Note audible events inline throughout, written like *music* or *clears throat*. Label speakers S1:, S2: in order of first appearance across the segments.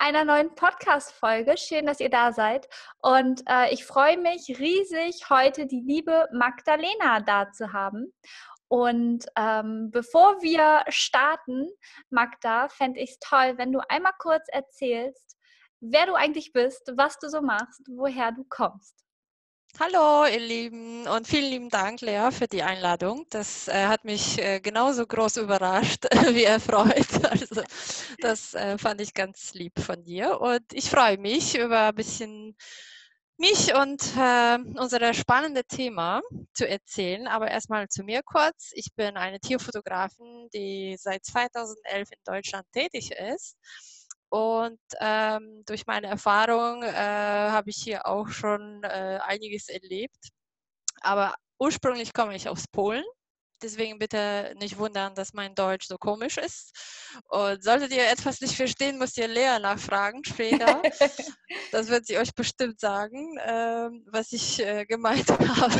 S1: Einer neuen Podcast-Folge. Schön, dass ihr da seid. Und äh, ich freue mich riesig, heute die liebe Magdalena da zu haben. Und ähm, bevor wir starten, Magda, fände ich es toll, wenn du einmal kurz erzählst, wer du eigentlich bist, was du so machst, woher du kommst.
S2: Hallo, ihr Lieben, und vielen lieben Dank, Lea, für die Einladung. Das äh, hat mich äh, genauso groß überrascht *laughs* wie erfreut. *laughs* Also, das äh, fand ich ganz lieb von dir. Und ich freue mich über ein bisschen mich und äh, unser spannendes Thema zu erzählen. Aber erstmal zu mir kurz. Ich bin eine Tierfotografin, die seit 2011 in Deutschland tätig ist und ähm, durch meine Erfahrung äh, habe ich hier auch schon äh, einiges erlebt. Aber ursprünglich komme ich aus Polen. Deswegen bitte nicht wundern, dass mein Deutsch so komisch ist. Und solltet ihr etwas nicht verstehen, müsst ihr Lea nachfragen später. das wird sie euch bestimmt sagen, äh, was ich äh, gemeint *laughs* habe.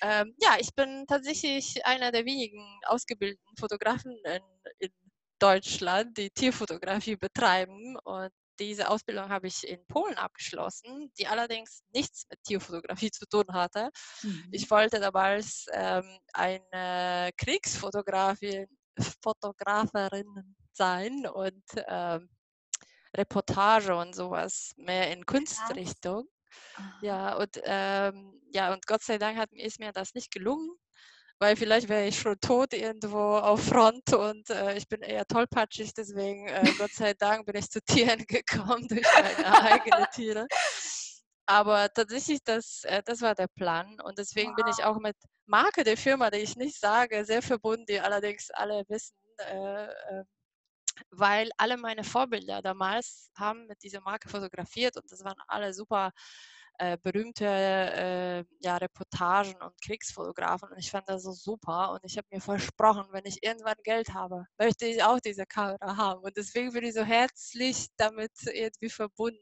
S2: ähm, ja, ich bin tatsächlich einer der wenigen ausgebildeten Fotografen in, in Deutschland, die Tierfotografie betreiben. Und diese Ausbildung habe ich in Polen abgeschlossen, die allerdings nichts mit Tierfotografie zu tun hatte. Mhm. Ich wollte damals ähm, eine Kriegsfotografin Fotografin sein und ähm, Reportage und sowas mehr in Kunstrichtung. Ja, und ähm, ja, und Gott sei Dank hat, ist mir das nicht gelungen weil vielleicht wäre ich schon tot irgendwo auf Front und äh, ich bin eher tollpatschig, deswegen äh, *laughs* Gott sei Dank bin ich zu Tieren *laughs* gekommen durch meine eigenen Tiere. Aber tatsächlich, das, äh, das war der Plan und deswegen wow. bin ich auch mit Marke der Firma, die ich nicht sage, sehr verbunden, die allerdings alle wissen, äh, äh, weil alle meine Vorbilder damals haben mit dieser Marke fotografiert und das waren alle super äh, berühmte äh, ja, Reportagen und Kriegsfotografen und ich fand das so super und ich habe mir versprochen, wenn ich irgendwann Geld habe, möchte ich auch diese Kamera haben und deswegen bin ich so herzlich damit irgendwie verbunden.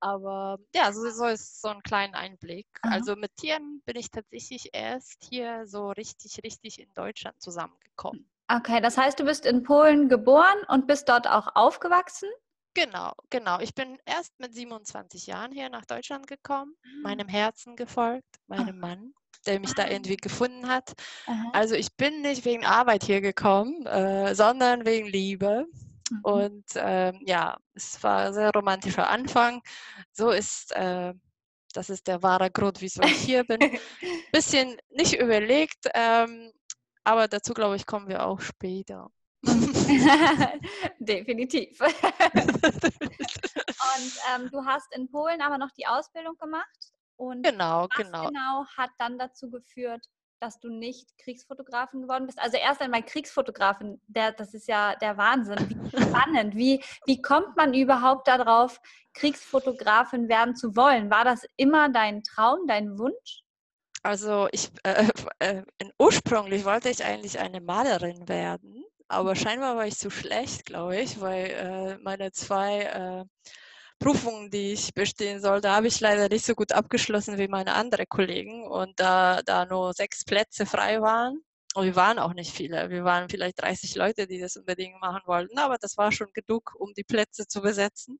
S2: Aber ja, so, so ist so ein kleiner Einblick. Aha. Also mit Tieren bin ich tatsächlich erst hier so richtig, richtig in Deutschland zusammengekommen.
S1: Okay, das heißt, du bist in Polen geboren und bist dort auch aufgewachsen?
S2: Genau, genau. Ich bin erst mit 27 Jahren hier nach Deutschland gekommen, mhm. meinem Herzen gefolgt, meinem oh. Mann, der mich da irgendwie gefunden hat. Aha. Also ich bin nicht wegen Arbeit hier gekommen, äh, sondern wegen Liebe. Mhm. Und äh, ja, es war ein sehr romantischer Anfang. So ist, äh, das ist der wahre Grund, wieso ich hier bin. *laughs* Bisschen nicht überlegt, ähm, aber dazu glaube ich, kommen wir auch später. *laughs*
S1: Definitiv. *laughs* und ähm, du hast in Polen aber noch die Ausbildung gemacht. Und
S2: genau,
S1: was
S2: genau.
S1: genau hat dann dazu geführt, dass du nicht Kriegsfotografin geworden bist? Also erst einmal Kriegsfotografin, der, das ist ja der Wahnsinn. Wie *laughs* spannend. Wie, wie kommt man überhaupt darauf, Kriegsfotografin werden zu wollen? War das immer dein Traum, dein Wunsch?
S2: Also ich äh, äh, ursprünglich wollte ich eigentlich eine Malerin werden aber scheinbar war ich zu schlecht, glaube ich, weil äh, meine zwei äh, Prüfungen, die ich bestehen sollte, habe ich leider nicht so gut abgeschlossen wie meine anderen Kollegen. Und da, da nur sechs Plätze frei waren, und wir waren auch nicht viele, wir waren vielleicht 30 Leute, die das unbedingt machen wollten, aber das war schon genug, um die Plätze zu besetzen.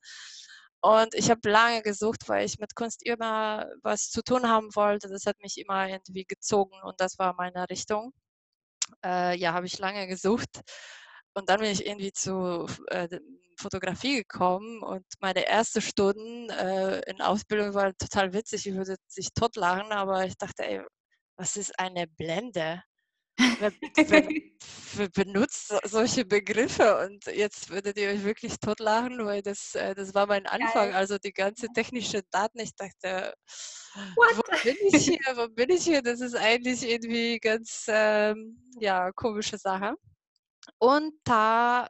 S2: Und ich habe lange gesucht, weil ich mit Kunst immer was zu tun haben wollte. Das hat mich immer irgendwie gezogen und das war meine Richtung äh, ja, habe ich lange gesucht. Und dann bin ich irgendwie zu äh, Fotografie gekommen und meine erste Stunden äh, in Ausbildung war total witzig. Ich würde sich totlachen, aber ich dachte, ey, was ist eine Blende? Wer, wer, wer, benutzt solche Begriffe? Und jetzt würdet ihr euch wirklich totlachen, weil das, äh, das war mein Anfang. Also die ganze technische Daten. Ich dachte, What? wo bin ich hier? Wo bin ich hier? Das ist eigentlich irgendwie ganz ähm, ja komische Sache. Und da,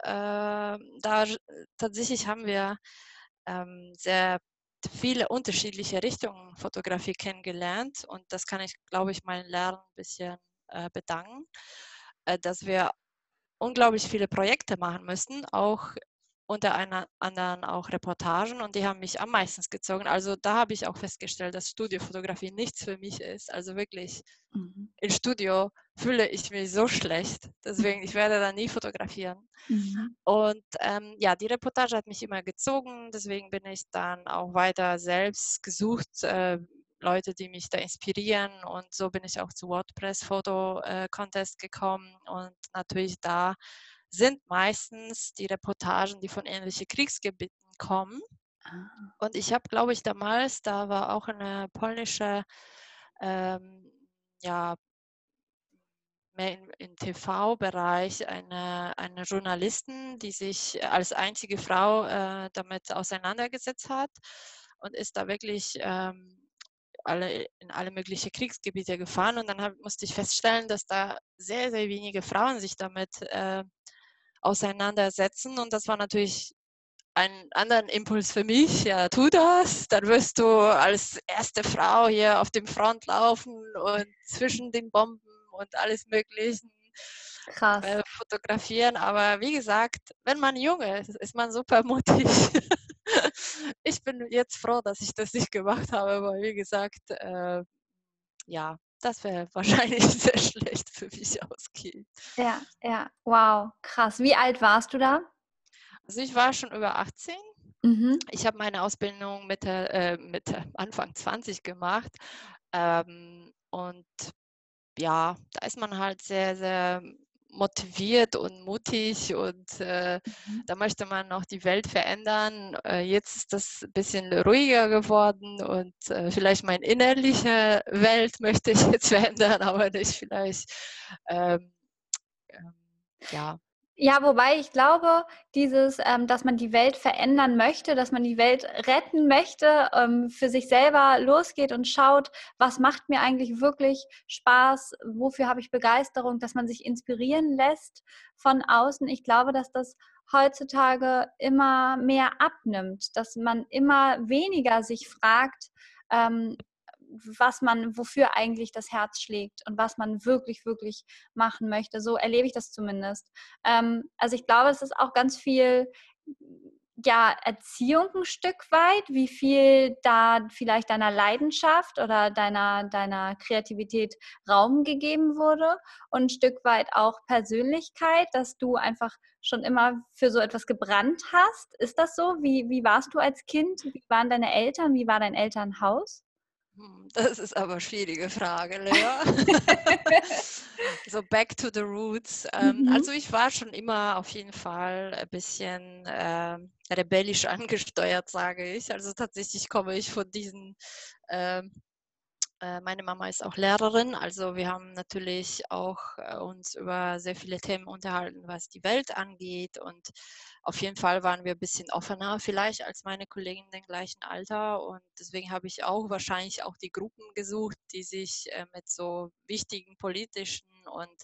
S2: äh, da tatsächlich haben wir ähm, sehr viele unterschiedliche Richtungen Fotografie kennengelernt und das kann ich, glaube ich, meinen Lehrern ein bisschen äh, bedanken, äh, dass wir unglaublich viele Projekte machen müssen, auch unter einer, anderem auch Reportagen und die haben mich am meisten gezogen. Also da habe ich auch festgestellt, dass Studiofotografie nichts für mich ist. Also wirklich mhm. im Studio fühle ich mich so schlecht. Deswegen, ich werde da nie fotografieren. Mhm. Und ähm, ja, die Reportage hat mich immer gezogen. Deswegen bin ich dann auch weiter selbst gesucht, äh, Leute, die mich da inspirieren. Und so bin ich auch zu WordPress Foto äh, Contest gekommen und natürlich da sind meistens die Reportagen, die von ähnlichen Kriegsgebieten kommen. Ah. Und ich habe, glaube ich, damals, da war auch eine polnische, ähm, ja, mehr im, im TV-Bereich eine, eine Journalistin, die sich als einzige Frau äh, damit auseinandergesetzt hat und ist da wirklich ähm, alle, in alle möglichen Kriegsgebiete gefahren. Und dann hab, musste ich feststellen, dass da sehr, sehr wenige Frauen sich damit äh, auseinandersetzen. Und das war natürlich ein anderen Impuls für mich. Ja, tu das, dann wirst du als erste Frau hier auf dem Front laufen und zwischen den Bomben und alles Mögliche äh, fotografieren. Aber wie gesagt, wenn man jung ist, ist man super mutig. *laughs* ich bin jetzt froh, dass ich das nicht gemacht habe, weil wie gesagt, äh, ja, das wäre *laughs* wahrscheinlich sehr schlecht für mich ausgehen.
S1: Ja, ja, wow, krass. Wie alt warst du da?
S2: Also ich war schon über 18. Mhm. Ich habe meine Ausbildung Mitte, äh, Mitte, Anfang 20 gemacht. Ähm, und ja, da ist man halt sehr, sehr motiviert und mutig und äh, mhm. da möchte man noch die Welt verändern. Äh, jetzt ist das ein bisschen ruhiger geworden und äh, vielleicht meine innerliche Welt *laughs* möchte ich jetzt verändern, aber nicht vielleicht ähm,
S1: ähm, ja, ja, wobei ich glaube, dieses, ähm, dass man die Welt verändern möchte, dass man die Welt retten möchte, ähm, für sich selber losgeht und schaut, was macht mir eigentlich wirklich Spaß, wofür habe ich Begeisterung, dass man sich inspirieren lässt von außen. Ich glaube, dass das heutzutage immer mehr abnimmt, dass man immer weniger sich fragt, ähm, was man, wofür eigentlich das Herz schlägt und was man wirklich, wirklich machen möchte. So erlebe ich das zumindest. Ähm, also ich glaube, es ist auch ganz viel ja, Erziehung ein Stück weit, wie viel da vielleicht deiner Leidenschaft oder deiner, deiner Kreativität Raum gegeben wurde und ein Stück weit auch Persönlichkeit, dass du einfach schon immer für so etwas gebrannt hast. Ist das so? Wie, wie warst du als Kind? Wie waren deine Eltern? Wie war dein Elternhaus?
S2: Hm, das ist aber eine schwierige Frage, Lea. *laughs* so back to the roots. Ähm, mhm. Also ich war schon immer auf jeden Fall ein bisschen äh, rebellisch *laughs* angesteuert, sage ich. Also tatsächlich komme ich von diesen äh, meine Mama ist auch Lehrerin, also wir haben natürlich auch äh, uns über sehr viele Themen unterhalten, was die Welt angeht. Und auf jeden Fall waren wir ein bisschen offener vielleicht als meine Kollegen im gleichen Alter. Und deswegen habe ich auch wahrscheinlich auch die Gruppen gesucht, die sich äh, mit so wichtigen politischen und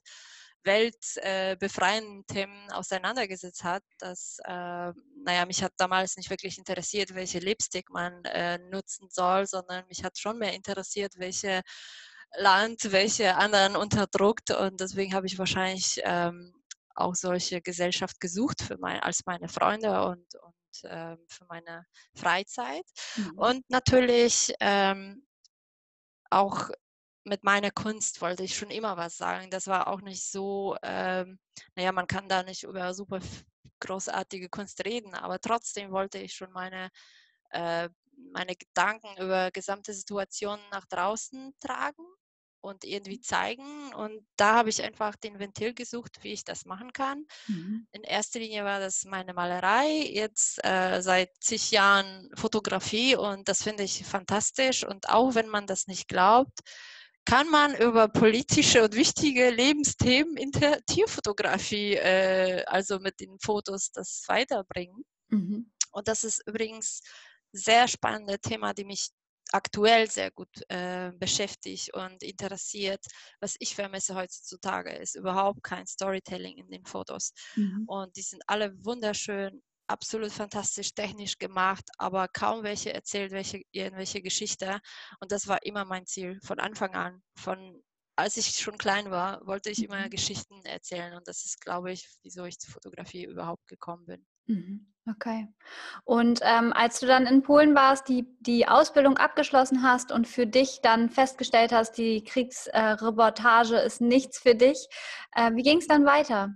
S2: weltbefreienden äh, Themen auseinandergesetzt hat. Das, äh, naja, mich hat damals nicht wirklich interessiert, welche Lipstick man äh, nutzen soll, sondern mich hat schon mehr interessiert, welche Land, welche anderen unterdrückt. Und deswegen habe ich wahrscheinlich ähm, auch solche Gesellschaft gesucht für mein, als meine Freunde und, und ähm, für meine Freizeit. Mhm. Und natürlich ähm, auch mit meiner Kunst wollte ich schon immer was sagen. Das war auch nicht so, ähm, naja, man kann da nicht über super großartige Kunst reden, aber trotzdem wollte ich schon meine, äh, meine Gedanken über gesamte Situationen nach draußen tragen und irgendwie zeigen. Und da habe ich einfach den Ventil gesucht, wie ich das machen kann. Mhm. In erster Linie war das meine Malerei, jetzt äh, seit zig Jahren Fotografie und das finde ich fantastisch. Und auch wenn man das nicht glaubt, kann man über politische und wichtige Lebensthemen in der Tierfotografie, äh, also mit den Fotos, das weiterbringen. Mhm. Und das ist übrigens ein sehr spannendes Thema, die mich aktuell sehr gut äh, beschäftigt und interessiert. Was ich vermisse heutzutage ist überhaupt kein Storytelling in den Fotos. Mhm. Und die sind alle wunderschön, absolut fantastisch technisch gemacht, aber kaum welche erzählt welche, irgendwelche Geschichte. Und das war immer mein Ziel von Anfang an. Von als ich schon klein war, wollte ich immer mhm. Geschichten erzählen. Und das ist, glaube ich, wieso ich zur Fotografie überhaupt gekommen bin.
S1: Mhm. Okay. Und ähm, als du dann in Polen warst, die, die Ausbildung abgeschlossen hast und für dich dann festgestellt hast, die Kriegsreportage äh, ist nichts für dich, äh, wie ging es dann weiter?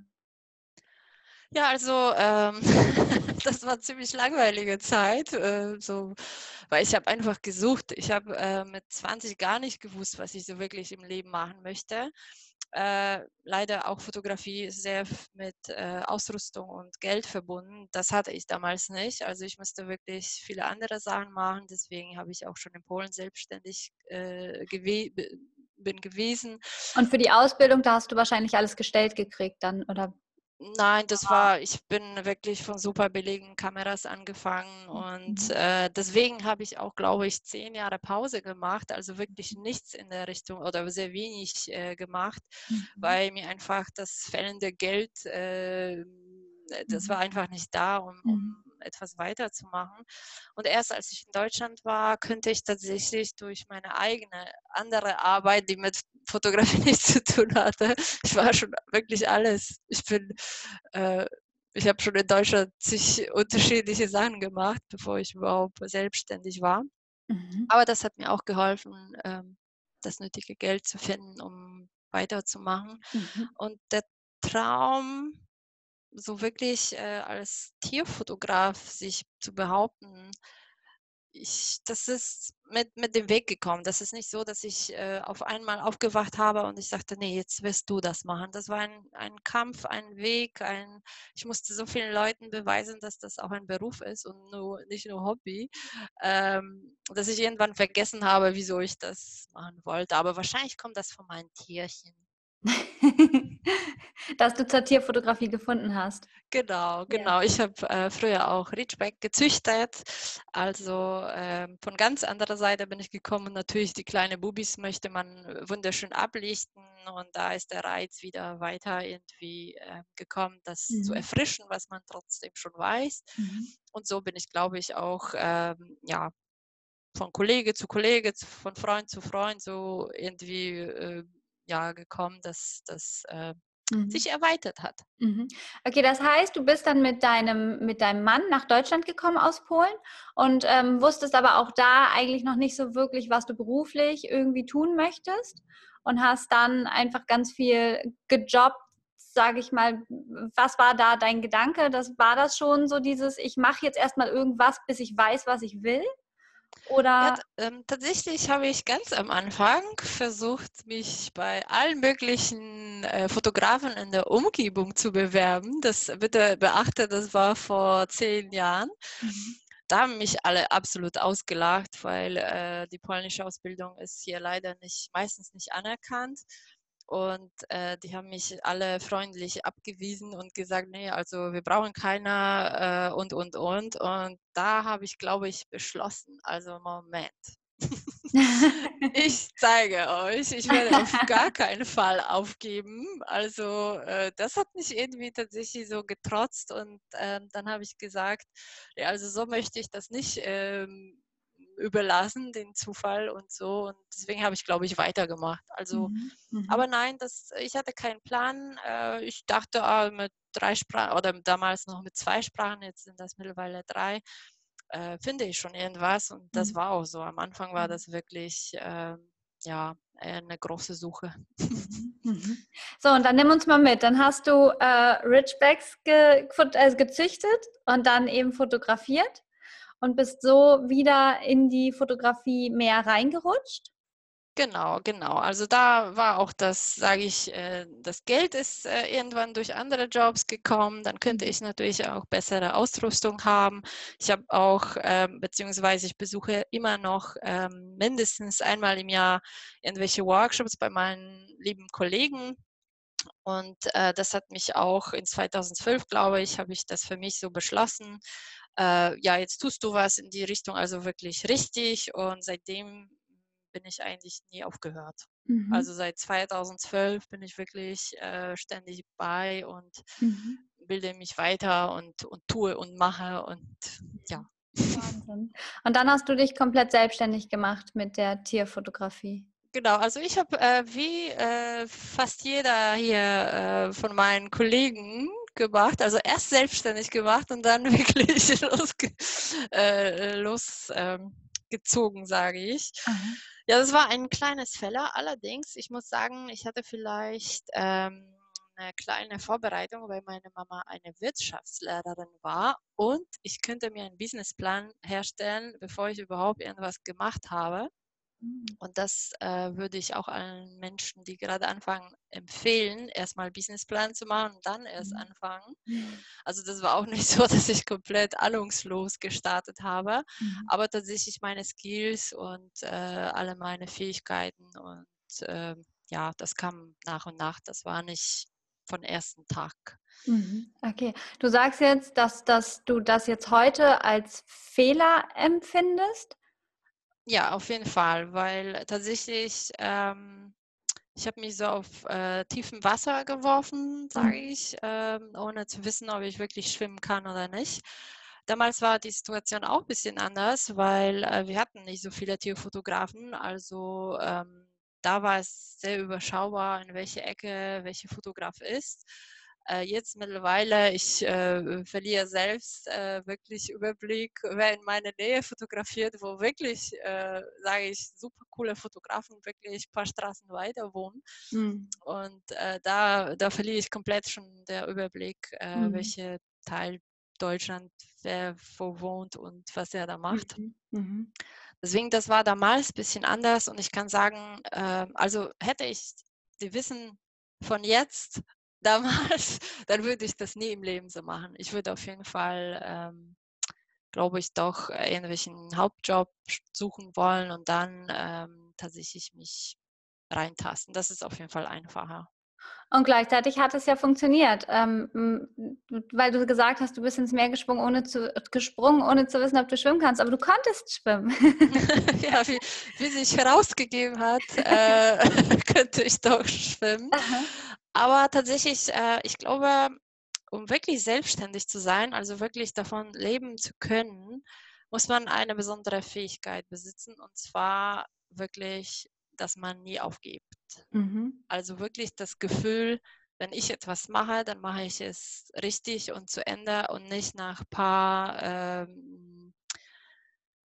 S2: Ja, also ähm, *laughs* das war ziemlich langweilige Zeit, äh, so, weil ich habe einfach gesucht. Ich habe äh, mit 20 gar nicht gewusst, was ich so wirklich im Leben machen möchte. Äh, leider auch Fotografie sehr mit äh, Ausrüstung und Geld verbunden. Das hatte ich damals nicht. Also ich musste wirklich viele andere Sachen machen. Deswegen habe ich auch schon in Polen selbstständig äh, gewe bin gewesen.
S1: Und für die Ausbildung, da hast du wahrscheinlich alles gestellt gekriegt dann, oder?
S2: Nein, das war, ich bin wirklich von super billigen Kameras angefangen und mhm. äh, deswegen habe ich auch, glaube ich, zehn Jahre Pause gemacht, also wirklich nichts in der Richtung oder sehr wenig äh, gemacht, mhm. weil mir einfach das fällende Geld, äh, das mhm. war einfach nicht da, um, um mhm etwas weiterzumachen. Und erst als ich in Deutschland war, könnte ich tatsächlich durch meine eigene andere Arbeit, die mit Fotografie *laughs* nichts zu tun hatte, ich war schon wirklich alles. Ich bin, äh, ich habe schon in Deutschland zig unterschiedliche Sachen gemacht, bevor ich überhaupt selbstständig war. Mhm. Aber das hat mir auch geholfen, ähm, das nötige Geld zu finden, um weiterzumachen. Mhm. Und der Traum so wirklich äh, als Tierfotograf sich zu behaupten, ich, das ist mit, mit dem Weg gekommen. Das ist nicht so, dass ich äh, auf einmal aufgewacht habe und ich sagte, nee, jetzt wirst du das machen. Das war ein, ein Kampf, ein Weg, ein, ich musste so vielen Leuten beweisen, dass das auch ein Beruf ist und nur, nicht nur Hobby, ähm, dass ich irgendwann vergessen habe, wieso ich das machen wollte. Aber wahrscheinlich kommt das von meinen Tierchen. *laughs*
S1: Dass du zur Tierfotografie gefunden hast.
S2: Genau, genau. Ja. Ich habe äh, früher auch Ridgeback gezüchtet. Also äh, von ganz anderer Seite bin ich gekommen. Natürlich, die kleinen Bubis möchte man wunderschön ablichten und da ist der Reiz wieder weiter irgendwie äh, gekommen, das mhm. zu erfrischen, was man trotzdem schon weiß. Mhm. Und so bin ich, glaube ich, auch ähm, ja, von Kollege zu Kollege, von Freund zu Freund so irgendwie äh, ja, gekommen, dass das äh, mhm. sich erweitert hat.
S1: Mhm. Okay, das heißt, du bist dann mit deinem, mit deinem Mann nach Deutschland gekommen aus Polen und ähm, wusstest aber auch da eigentlich noch nicht so wirklich, was du beruflich irgendwie tun möchtest und hast dann einfach ganz viel gejobbt, sage ich mal, was war da dein Gedanke? Das war das schon so dieses, ich mache jetzt erstmal irgendwas, bis ich weiß, was ich will? Oder? Ja,
S2: ähm, tatsächlich habe ich ganz am Anfang versucht, mich bei allen möglichen äh, Fotografen in der Umgebung zu bewerben. Das bitte beachte, das war vor zehn Jahren. Mhm. Da haben mich alle absolut ausgelacht, weil äh, die polnische Ausbildung ist hier leider nicht meistens nicht anerkannt. Und äh, die haben mich alle freundlich abgewiesen und gesagt, nee, also wir brauchen keiner äh, und, und, und. Und da habe ich, glaube ich, beschlossen, also Moment. *laughs* ich zeige euch, ich werde auf gar keinen Fall aufgeben. Also äh, das hat mich irgendwie tatsächlich so getrotzt und ähm, dann habe ich gesagt, ja, also so möchte ich das nicht ähm, überlassen, den Zufall und so. Und deswegen habe ich, glaube ich, weitergemacht. Also, mhm. Mhm. aber nein, das, ich hatte keinen Plan. Äh, ich dachte ah, mit drei Sprachen oder damals noch mit zwei Sprachen, jetzt sind das mittlerweile drei, äh, finde ich schon irgendwas. Und das mhm. war auch so. Am Anfang war das wirklich, äh, ja, eine große Suche.
S1: Mhm. Mhm. So, und dann nimm uns mal mit. Dann hast du äh, Ridgebacks ge äh, gezüchtet und dann eben fotografiert und bist so wieder in die Fotografie mehr reingerutscht?
S2: Genau, genau. Also da war auch das, sage ich, äh, das Geld ist äh, irgendwann durch andere Jobs gekommen. Dann könnte mhm. ich natürlich auch bessere Ausrüstung haben. Ich habe auch, ähm, beziehungsweise ich besuche immer noch ähm, mindestens einmal im Jahr irgendwelche Workshops bei meinen lieben Kollegen. Und äh, das hat mich auch in 2012, glaube ich, habe ich das für mich so beschlossen, äh, ja, jetzt tust du was in die Richtung, also wirklich richtig. Und seitdem bin ich eigentlich nie aufgehört. Mhm. Also seit 2012 bin ich wirklich äh, ständig bei und mhm. bilde mich weiter und, und tue und mache und ja.
S1: Wahnsinn. Und dann hast du dich komplett selbstständig gemacht mit der Tierfotografie.
S2: Genau, also ich habe äh, wie äh, fast jeder hier äh, von meinen Kollegen gemacht, also erst selbstständig gemacht und dann *laughs* wirklich losge äh, losgezogen, ähm, sage ich. Mhm. Ja, das war ein kleines Feller. Allerdings, ich muss sagen, ich hatte vielleicht ähm, eine kleine Vorbereitung, weil meine Mama eine Wirtschaftslehrerin war und ich könnte mir einen Businessplan herstellen, bevor ich überhaupt irgendwas gemacht habe. Mhm. Und das äh, würde ich auch allen Menschen, die gerade anfangen, empfehlen, erstmal Businessplan zu machen und dann erst mhm. anfangen. Mhm. Also das war auch nicht *laughs* so, dass ich komplett ahnungslos gestartet habe, mhm. aber tatsächlich meine Skills und äh, alle meine Fähigkeiten und äh, ja, das kam nach und nach. Das war nicht von ersten Tag.
S1: Okay, du sagst jetzt, dass, dass du das jetzt heute als Fehler empfindest.
S2: Ja, auf jeden Fall, weil tatsächlich, ähm, ich habe mich so auf äh, tiefem Wasser geworfen, sage mhm. ich, ähm, ohne zu wissen, ob ich wirklich schwimmen kann oder nicht. Damals war die Situation auch ein bisschen anders, weil äh, wir hatten nicht so viele Tierfotografen. Also ähm, da war es sehr überschaubar, in welche Ecke welcher Fotograf ist. Äh, jetzt mittlerweile, ich äh, verliere selbst äh, wirklich Überblick, wer in meiner Nähe fotografiert, wo wirklich, äh, sage ich, super coole Fotografen wirklich ein paar Straßen weiter wohnen. Mhm. Und äh, da, da verliere ich komplett schon der Überblick, mhm. welche Teil Deutschland wer wo wohnt und was er da macht. Mhm. mhm. Deswegen, das war damals ein bisschen anders und ich kann sagen, also hätte ich die Wissen von jetzt damals, *laughs* dann würde ich das nie im Leben so machen. Ich würde auf jeden Fall, ähm, glaube ich, doch irgendwelchen Hauptjob suchen wollen und dann ähm, tatsächlich mich reintasten. Das ist auf jeden Fall einfacher.
S1: Und gleichzeitig hat es ja funktioniert, ähm, weil du gesagt hast, du bist ins Meer gesprungen ohne, zu, gesprungen, ohne zu wissen, ob du schwimmen kannst. Aber du konntest schwimmen. *laughs*
S2: ja, wie, wie sich herausgegeben hat, äh, *laughs* könnte ich doch schwimmen. Aha. Aber tatsächlich, äh, ich glaube, um wirklich selbstständig zu sein, also wirklich davon leben zu können, muss man eine besondere Fähigkeit besitzen und zwar wirklich, dass man nie aufgibt. Mhm. Also wirklich das Gefühl, wenn ich etwas mache, dann mache ich es richtig und zu Ende und nicht nach ein paar ähm,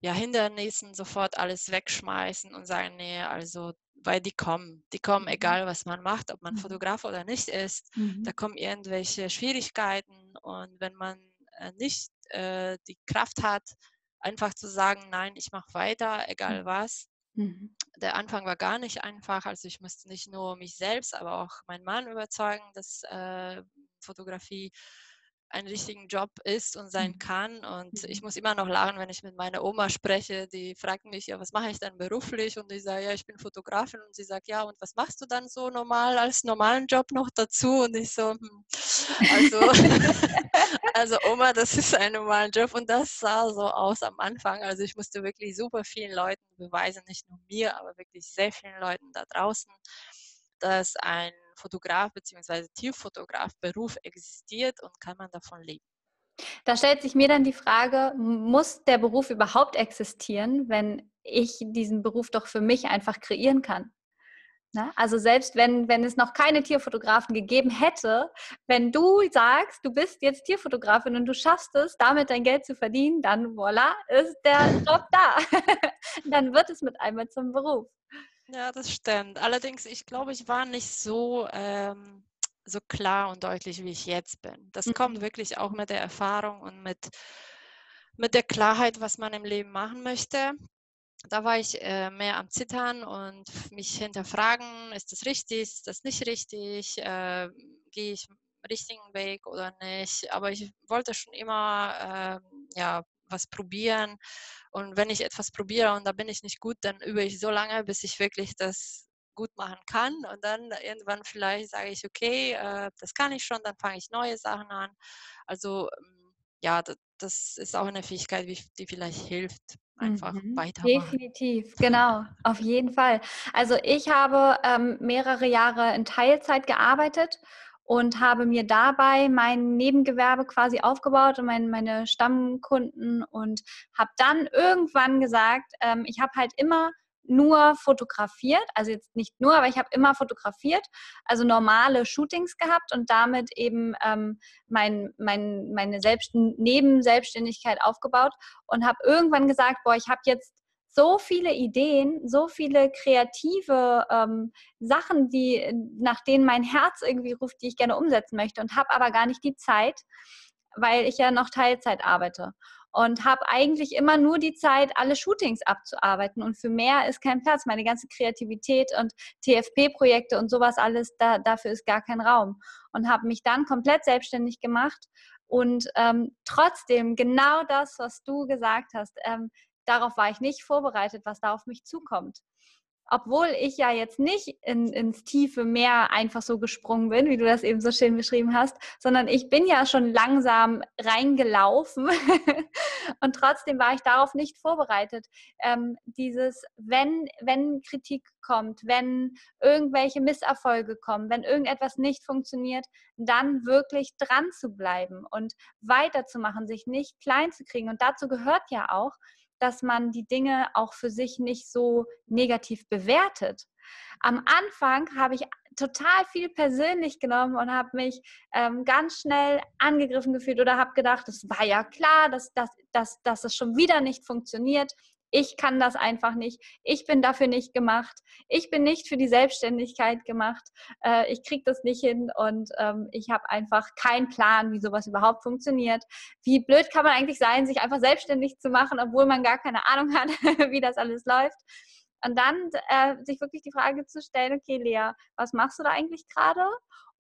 S2: ja, Hindernissen sofort alles wegschmeißen und sagen, nee, also weil die kommen. Die kommen, mhm. egal was man macht, ob man mhm. Fotograf oder nicht ist. Mhm. Da kommen irgendwelche Schwierigkeiten und wenn man äh, nicht äh, die Kraft hat, einfach zu sagen, nein, ich mache weiter, egal mhm. was. Mhm. Der Anfang war gar nicht einfach. Also ich musste nicht nur mich selbst, aber auch meinen Mann überzeugen, dass äh, Fotografie einen richtigen Job ist und sein mhm. kann. Und ich mhm. muss immer noch lachen, wenn ich mit meiner Oma spreche. Die fragt mich, ja, was mache ich dann beruflich? Und ich sage, ja, ich bin Fotografin. Und sie sagt, ja, und was machst du dann so normal als normalen Job noch dazu? Und ich so, hm. also, *laughs* also Oma, das ist ein normaler Job. Und das sah so aus am Anfang. Also ich musste wirklich super vielen Leuten beweisen, nicht nur mir, aber wirklich sehr vielen Leuten da draußen, dass ein Fotograf bzw. Tierfotograf-Beruf existiert und kann man davon leben.
S1: Da stellt sich mir dann die Frage, muss der Beruf überhaupt existieren, wenn ich diesen Beruf doch für mich einfach kreieren kann? Na, also selbst wenn, wenn es noch keine Tierfotografen gegeben hätte, wenn du sagst, du bist jetzt Tierfotografin und du schaffst es, damit dein Geld zu verdienen, dann voilà, ist der Job da. *laughs* dann wird es mit einmal zum Beruf.
S2: Ja, das stimmt. Allerdings, ich glaube, ich war nicht so, ähm, so klar und deutlich, wie ich jetzt bin. Das mhm. kommt wirklich auch mit der Erfahrung und mit, mit der Klarheit, was man im Leben machen möchte. Da war ich äh, mehr am Zittern und mich hinterfragen, ist das richtig, ist das nicht richtig, äh, gehe ich richtigen Weg oder nicht. Aber ich wollte schon immer äh, ja, was probieren. Und wenn ich etwas probiere und da bin ich nicht gut, dann übe ich so lange, bis ich wirklich das gut machen kann. Und dann irgendwann vielleicht sage ich, okay, äh, das kann ich schon, dann fange ich neue Sachen an. Also ähm, ja, das ist auch eine Fähigkeit, die vielleicht hilft, einfach
S1: mhm.
S2: weitermachen.
S1: Definitiv, *laughs* genau, auf jeden Fall. Also ich habe ähm, mehrere Jahre in Teilzeit gearbeitet und habe mir dabei mein Nebengewerbe quasi aufgebaut und mein, meine Stammkunden und habe dann irgendwann gesagt, ähm, ich habe halt immer nur fotografiert, also jetzt nicht nur, aber ich habe immer fotografiert, also normale Shootings gehabt und damit eben ähm, mein, mein, meine Selbst Nebenselbstständigkeit aufgebaut und habe irgendwann gesagt, boah, ich habe jetzt so viele Ideen, so viele kreative ähm, Sachen, die nach denen mein Herz irgendwie ruft, die ich gerne umsetzen möchte und habe aber gar nicht die Zeit, weil ich ja noch Teilzeit arbeite und habe eigentlich immer nur die Zeit, alle Shootings abzuarbeiten. Und für mehr ist kein Platz. Meine ganze Kreativität und TFP-Projekte und sowas alles, da, dafür ist gar kein Raum. Und habe mich dann komplett selbstständig gemacht. Und ähm, trotzdem genau das, was du gesagt hast, ähm, darauf war ich nicht vorbereitet, was da auf mich zukommt obwohl ich ja jetzt nicht in, ins tiefe Meer einfach so gesprungen bin, wie du das eben so schön beschrieben hast, sondern ich bin ja schon langsam reingelaufen *laughs* und trotzdem war ich darauf nicht vorbereitet. Ähm, dieses, wenn, wenn Kritik kommt, wenn irgendwelche Misserfolge kommen, wenn irgendetwas nicht funktioniert, dann wirklich dran zu bleiben und weiterzumachen, sich nicht klein zu kriegen. Und dazu gehört ja auch, dass man die Dinge auch für sich nicht so negativ bewertet. Am Anfang habe ich total viel persönlich genommen und habe mich ähm, ganz schnell angegriffen gefühlt oder habe gedacht, es war ja klar, dass, dass, dass, dass es schon wieder nicht funktioniert ich kann das einfach nicht, ich bin dafür nicht gemacht, ich bin nicht für die Selbstständigkeit gemacht, äh, ich kriege das nicht hin und ähm, ich habe einfach keinen Plan, wie sowas überhaupt funktioniert. Wie blöd kann man eigentlich sein, sich einfach selbstständig zu machen, obwohl man gar keine Ahnung hat, *laughs* wie das alles läuft. Und dann äh, sich wirklich die Frage zu stellen, okay, Lea, was machst du da eigentlich gerade?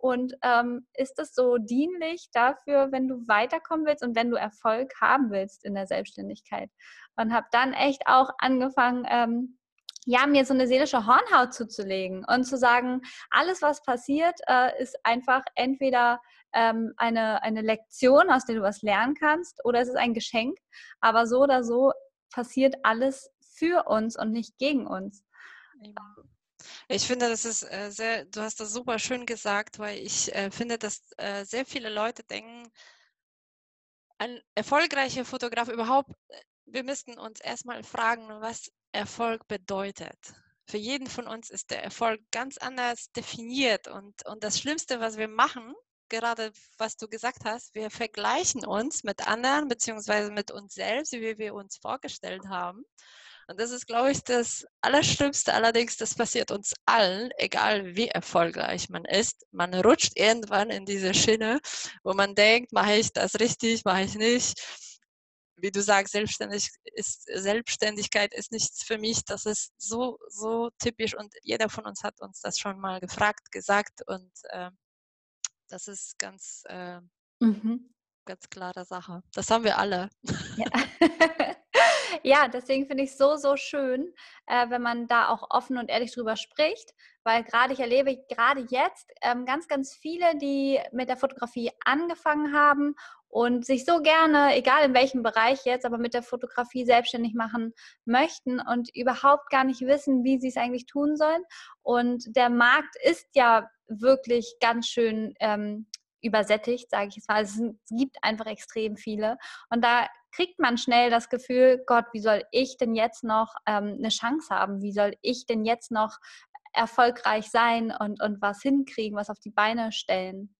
S1: Und ähm, ist das so dienlich dafür, wenn du weiterkommen willst und wenn du Erfolg haben willst in der Selbstständigkeit? Und habe dann echt auch angefangen, ähm, ja, mir so eine seelische Hornhaut zuzulegen und zu sagen, alles, was passiert, äh, ist einfach entweder ähm, eine, eine Lektion, aus der du was lernen kannst, oder es ist ein Geschenk. Aber so oder so passiert alles für uns und nicht gegen uns.
S2: Ich finde, das ist äh, sehr, du hast das super schön gesagt, weil ich äh, finde, dass äh, sehr viele Leute denken, ein erfolgreicher Fotograf überhaupt, wir müssten uns erstmal fragen, was Erfolg bedeutet. Für jeden von uns ist der Erfolg ganz anders definiert und, und das Schlimmste, was wir machen, gerade was du gesagt hast, wir vergleichen uns mit anderen beziehungsweise mit uns selbst, wie wir uns vorgestellt haben. Und das ist, glaube ich, das Allerschlimmste. Allerdings, das passiert uns allen, egal wie erfolgreich man ist. Man rutscht irgendwann in diese Schiene, wo man denkt, mache ich das richtig, mache ich nicht. Wie du sagst, Selbstständig ist, Selbstständigkeit ist nichts für mich. Das ist so, so typisch und jeder von uns hat uns das schon mal gefragt, gesagt und äh, das ist ganz, äh, mhm. ganz klare Sache. Das haben wir alle.
S1: Ja. *laughs* *laughs* ja, deswegen finde ich es so, so schön, äh, wenn man da auch offen und ehrlich drüber spricht, weil gerade ich erlebe gerade jetzt ähm, ganz, ganz viele, die mit der Fotografie angefangen haben und sich so gerne, egal in welchem Bereich jetzt, aber mit der Fotografie selbstständig machen möchten und überhaupt gar nicht wissen, wie sie es eigentlich tun sollen. Und der Markt ist ja wirklich ganz schön ähm, übersättigt, sage ich jetzt mal. Also es gibt einfach extrem viele. Und da kriegt man schnell das Gefühl, Gott, wie soll ich denn jetzt noch ähm, eine Chance haben? Wie soll ich denn jetzt noch erfolgreich sein und, und was hinkriegen, was auf die Beine stellen?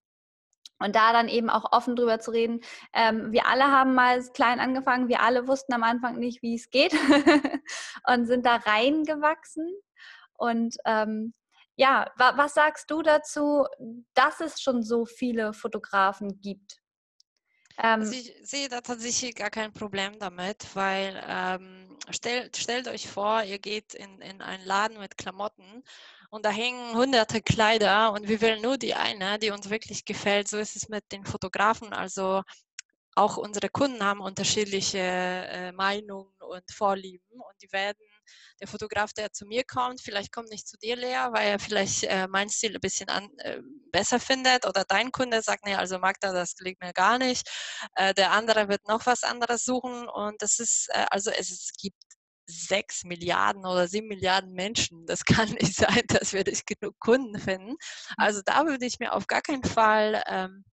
S1: Und da dann eben auch offen drüber zu reden. Ähm, wir alle haben mal klein angefangen, wir alle wussten am Anfang nicht, wie es geht *laughs* und sind da reingewachsen. Und ähm, ja, wa was sagst du dazu, dass es schon so viele Fotografen gibt?
S2: Also ähm, ich sehe da tatsächlich gar kein Problem damit, weil ähm, stellt, stellt euch vor, ihr geht in, in einen Laden mit Klamotten und da hängen hunderte Kleider und wir wählen nur die eine, die uns wirklich gefällt. So ist es mit den Fotografen. Also auch unsere Kunden haben unterschiedliche äh, Meinungen und Vorlieben und die werden der Fotograf, der zu mir kommt, vielleicht kommt nicht zu dir, Lea, weil er vielleicht äh, mein Stil ein bisschen an, äh, besser findet oder dein Kunde sagt, nee, also Magda, das liegt mir gar nicht. Äh, der andere wird noch was anderes suchen und das ist, äh, also es, es gibt sechs Milliarden oder sieben Milliarden Menschen. Das *laughs* kann nicht sein, dass wir nicht genug Kunden finden. Mhm. Also da würde ich mir auf gar keinen Fall ähm,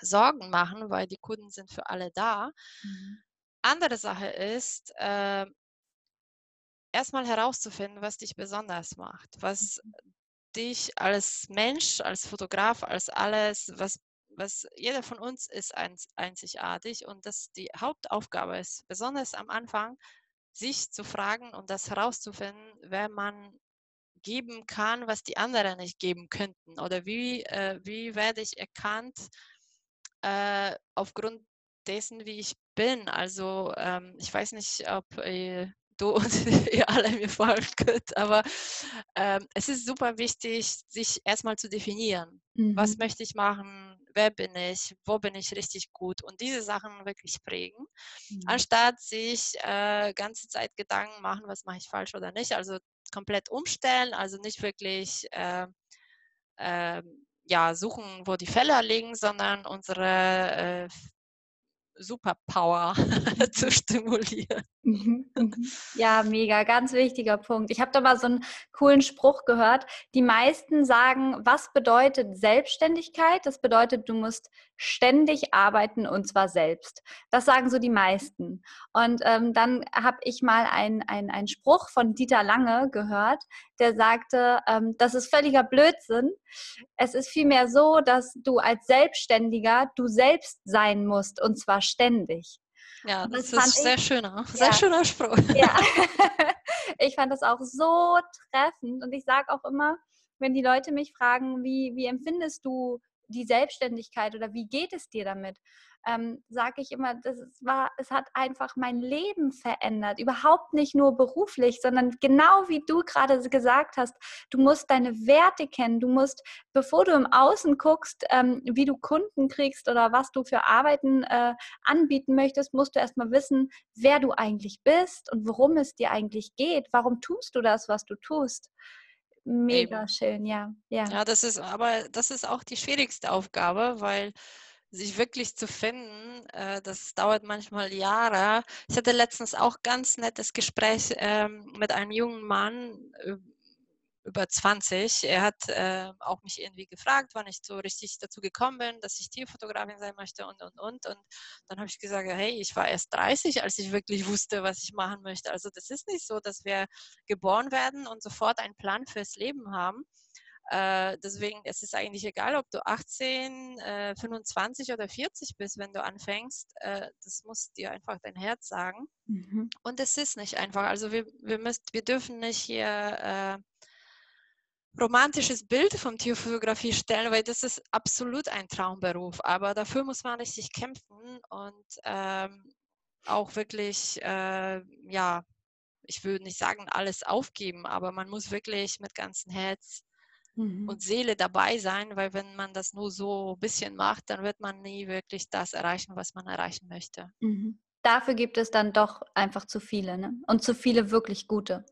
S2: Sorgen machen, weil die Kunden sind für alle da. Mhm. Andere Sache ist, äh, erstmal herauszufinden, was dich besonders macht, was mhm. dich als Mensch, als Fotograf, als alles, was, was jeder von uns ist einzigartig und das die Hauptaufgabe ist, besonders am Anfang, sich zu fragen und das herauszufinden, wer man geben kann, was die anderen nicht geben könnten oder wie, äh, wie werde ich erkannt äh, aufgrund dessen, wie ich bin. Also ähm, ich weiß nicht, ob äh, du und *laughs* ihr alle mir folgen könnt, aber ähm, es ist super wichtig, sich erstmal zu definieren. Mhm. Was möchte ich machen? Wer bin ich? Wo bin ich richtig gut? Und diese Sachen wirklich prägen, mhm. anstatt sich äh, ganze Zeit Gedanken machen, was mache ich falsch oder nicht. Also komplett umstellen, also nicht wirklich äh, äh, ja, suchen, wo die Fälle liegen, sondern unsere äh, Superpower *laughs* zu stimulieren.
S1: Mhm, mhm. Ja, mega, ganz wichtiger Punkt. Ich habe da mal so einen coolen Spruch gehört. Die meisten sagen, was bedeutet Selbstständigkeit? Das bedeutet, du musst ständig arbeiten und zwar selbst. Das sagen so die meisten. Und ähm, dann habe ich mal einen ein Spruch von Dieter Lange gehört, der sagte, ähm, das ist völliger Blödsinn. Es ist vielmehr so, dass du als Selbstständiger du selbst sein musst und zwar ständig.
S2: Ja, das, das ist sehr ich, schöner, sehr ja, schöner Spruch. *laughs*
S1: Ja, ich fand das auch so treffend und ich sage auch immer, wenn die Leute mich fragen, wie, wie empfindest du die Selbstständigkeit oder wie geht es dir damit? Ähm, sage ich immer, das war, es hat einfach mein Leben verändert. Überhaupt nicht nur beruflich, sondern genau wie du gerade gesagt hast, du musst deine Werte kennen. Du musst, bevor du im Außen guckst, ähm, wie du Kunden kriegst oder was du für Arbeiten äh, anbieten möchtest, musst du erstmal wissen, wer du eigentlich bist und worum es dir eigentlich geht. Warum tust du das, was du tust? Mega Eben. schön, ja,
S2: ja. Ja, das ist aber das ist auch die schwierigste Aufgabe, weil sich wirklich zu finden, äh, das dauert manchmal Jahre. Ich hatte letztens auch ganz nettes Gespräch ähm, mit einem jungen Mann über 20. Er hat äh, auch mich irgendwie gefragt, wann ich so richtig dazu gekommen bin, dass ich Tierfotografin sein möchte und, und, und. Und dann habe ich gesagt, hey, ich war erst 30, als ich wirklich wusste, was ich machen möchte. Also das ist nicht so, dass wir geboren werden und sofort einen Plan fürs Leben haben. Äh, deswegen es ist es eigentlich egal, ob du 18, äh, 25 oder 40 bist, wenn du anfängst. Äh, das muss dir einfach dein Herz sagen. Mhm. Und es ist nicht einfach. Also wir, wir, müsst, wir dürfen nicht hier äh, romantisches Bild von Tierfotografie stellen, weil das ist absolut ein Traumberuf. Aber dafür muss man richtig kämpfen und ähm, auch wirklich, äh, ja, ich würde nicht sagen, alles aufgeben, aber man muss wirklich mit ganzem Herz mhm. und Seele dabei sein, weil wenn man das nur so ein bisschen macht, dann wird man nie wirklich das erreichen, was man erreichen möchte.
S1: Mhm. Dafür gibt es dann doch einfach zu viele ne? und zu viele wirklich gute.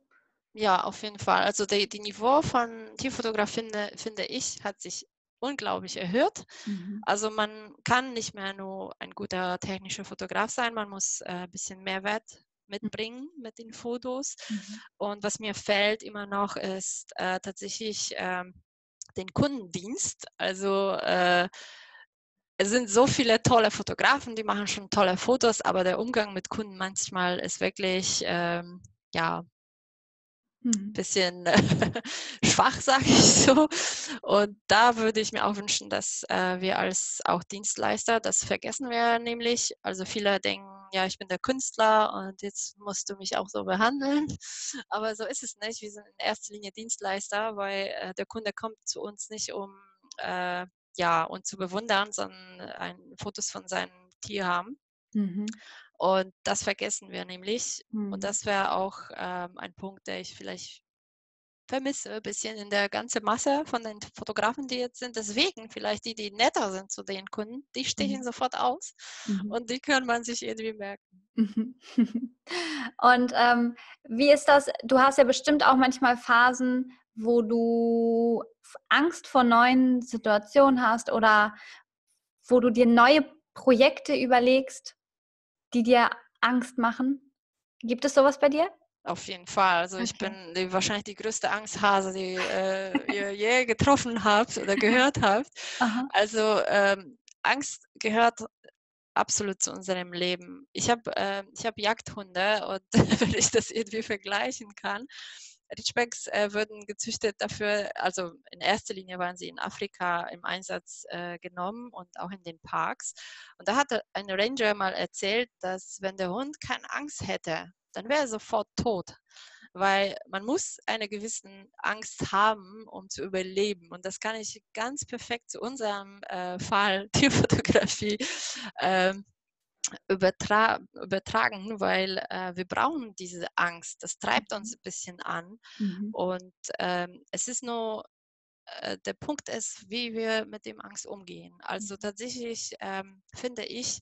S2: Ja, auf jeden Fall. Also die, die Niveau von Tierfotografie, finde, finde ich, hat sich unglaublich erhöht. Mhm. Also man kann nicht mehr nur ein guter technischer Fotograf sein, man muss äh, ein bisschen Mehrwert mitbringen mit den Fotos. Mhm. Und was mir fällt immer noch ist äh, tatsächlich äh, den Kundendienst. Also äh, es sind so viele tolle Fotografen, die machen schon tolle Fotos, aber der Umgang mit Kunden manchmal ist wirklich ähm, ja mhm. bisschen *laughs* schwach, sage ich so. Und da würde ich mir auch wünschen, dass äh, wir als auch Dienstleister, das vergessen wir nämlich. Also viele denken, ja, ich bin der Künstler und jetzt musst du mich auch so behandeln. *laughs* Aber so ist es nicht. Wir sind in erster Linie Dienstleister, weil äh, der Kunde kommt zu uns nicht, um äh, ja, uns zu bewundern, sondern ein Fotos von seinem Tier haben. Mhm. Und das vergessen wir nämlich. Mhm. Und das wäre auch ähm, ein Punkt, der ich vielleicht vermisse, ein bisschen in der ganzen Masse von den Fotografen, die jetzt sind. Deswegen vielleicht die, die netter sind zu den Kunden, die stechen mhm. sofort aus mhm. und die kann man sich irgendwie merken. *laughs*
S1: und ähm, wie ist das? Du hast ja bestimmt auch manchmal Phasen, wo du Angst vor neuen Situationen hast oder wo du dir neue Projekte überlegst, die dir Angst machen? Gibt es sowas bei dir?
S2: Auf jeden Fall. Also okay. ich bin die, wahrscheinlich die größte Angsthase, die äh, ihr je getroffen habt oder gehört *laughs* habt. Also ähm, Angst gehört absolut zu unserem Leben. Ich habe äh, hab Jagdhunde und *laughs* wenn ich das irgendwie vergleichen kann, Ridgebacks äh, wurden gezüchtet dafür, also in erster Linie waren sie in Afrika im Einsatz äh, genommen und auch in den Parks. Und da hatte ein Ranger mal erzählt, dass wenn der Hund keine Angst hätte, dann wäre er sofort tot. Weil man muss eine gewisse Angst haben, um zu überleben. Und das kann ich ganz perfekt zu unserem äh, Fall *laughs* Tierfotografie ähm, übertra übertragen, weil äh, wir brauchen diese Angst. Das treibt uns mhm. ein bisschen an. Mhm. Und ähm, es ist nur, äh, der Punkt ist, wie wir mit dem Angst umgehen. Also mhm. tatsächlich ähm, finde ich,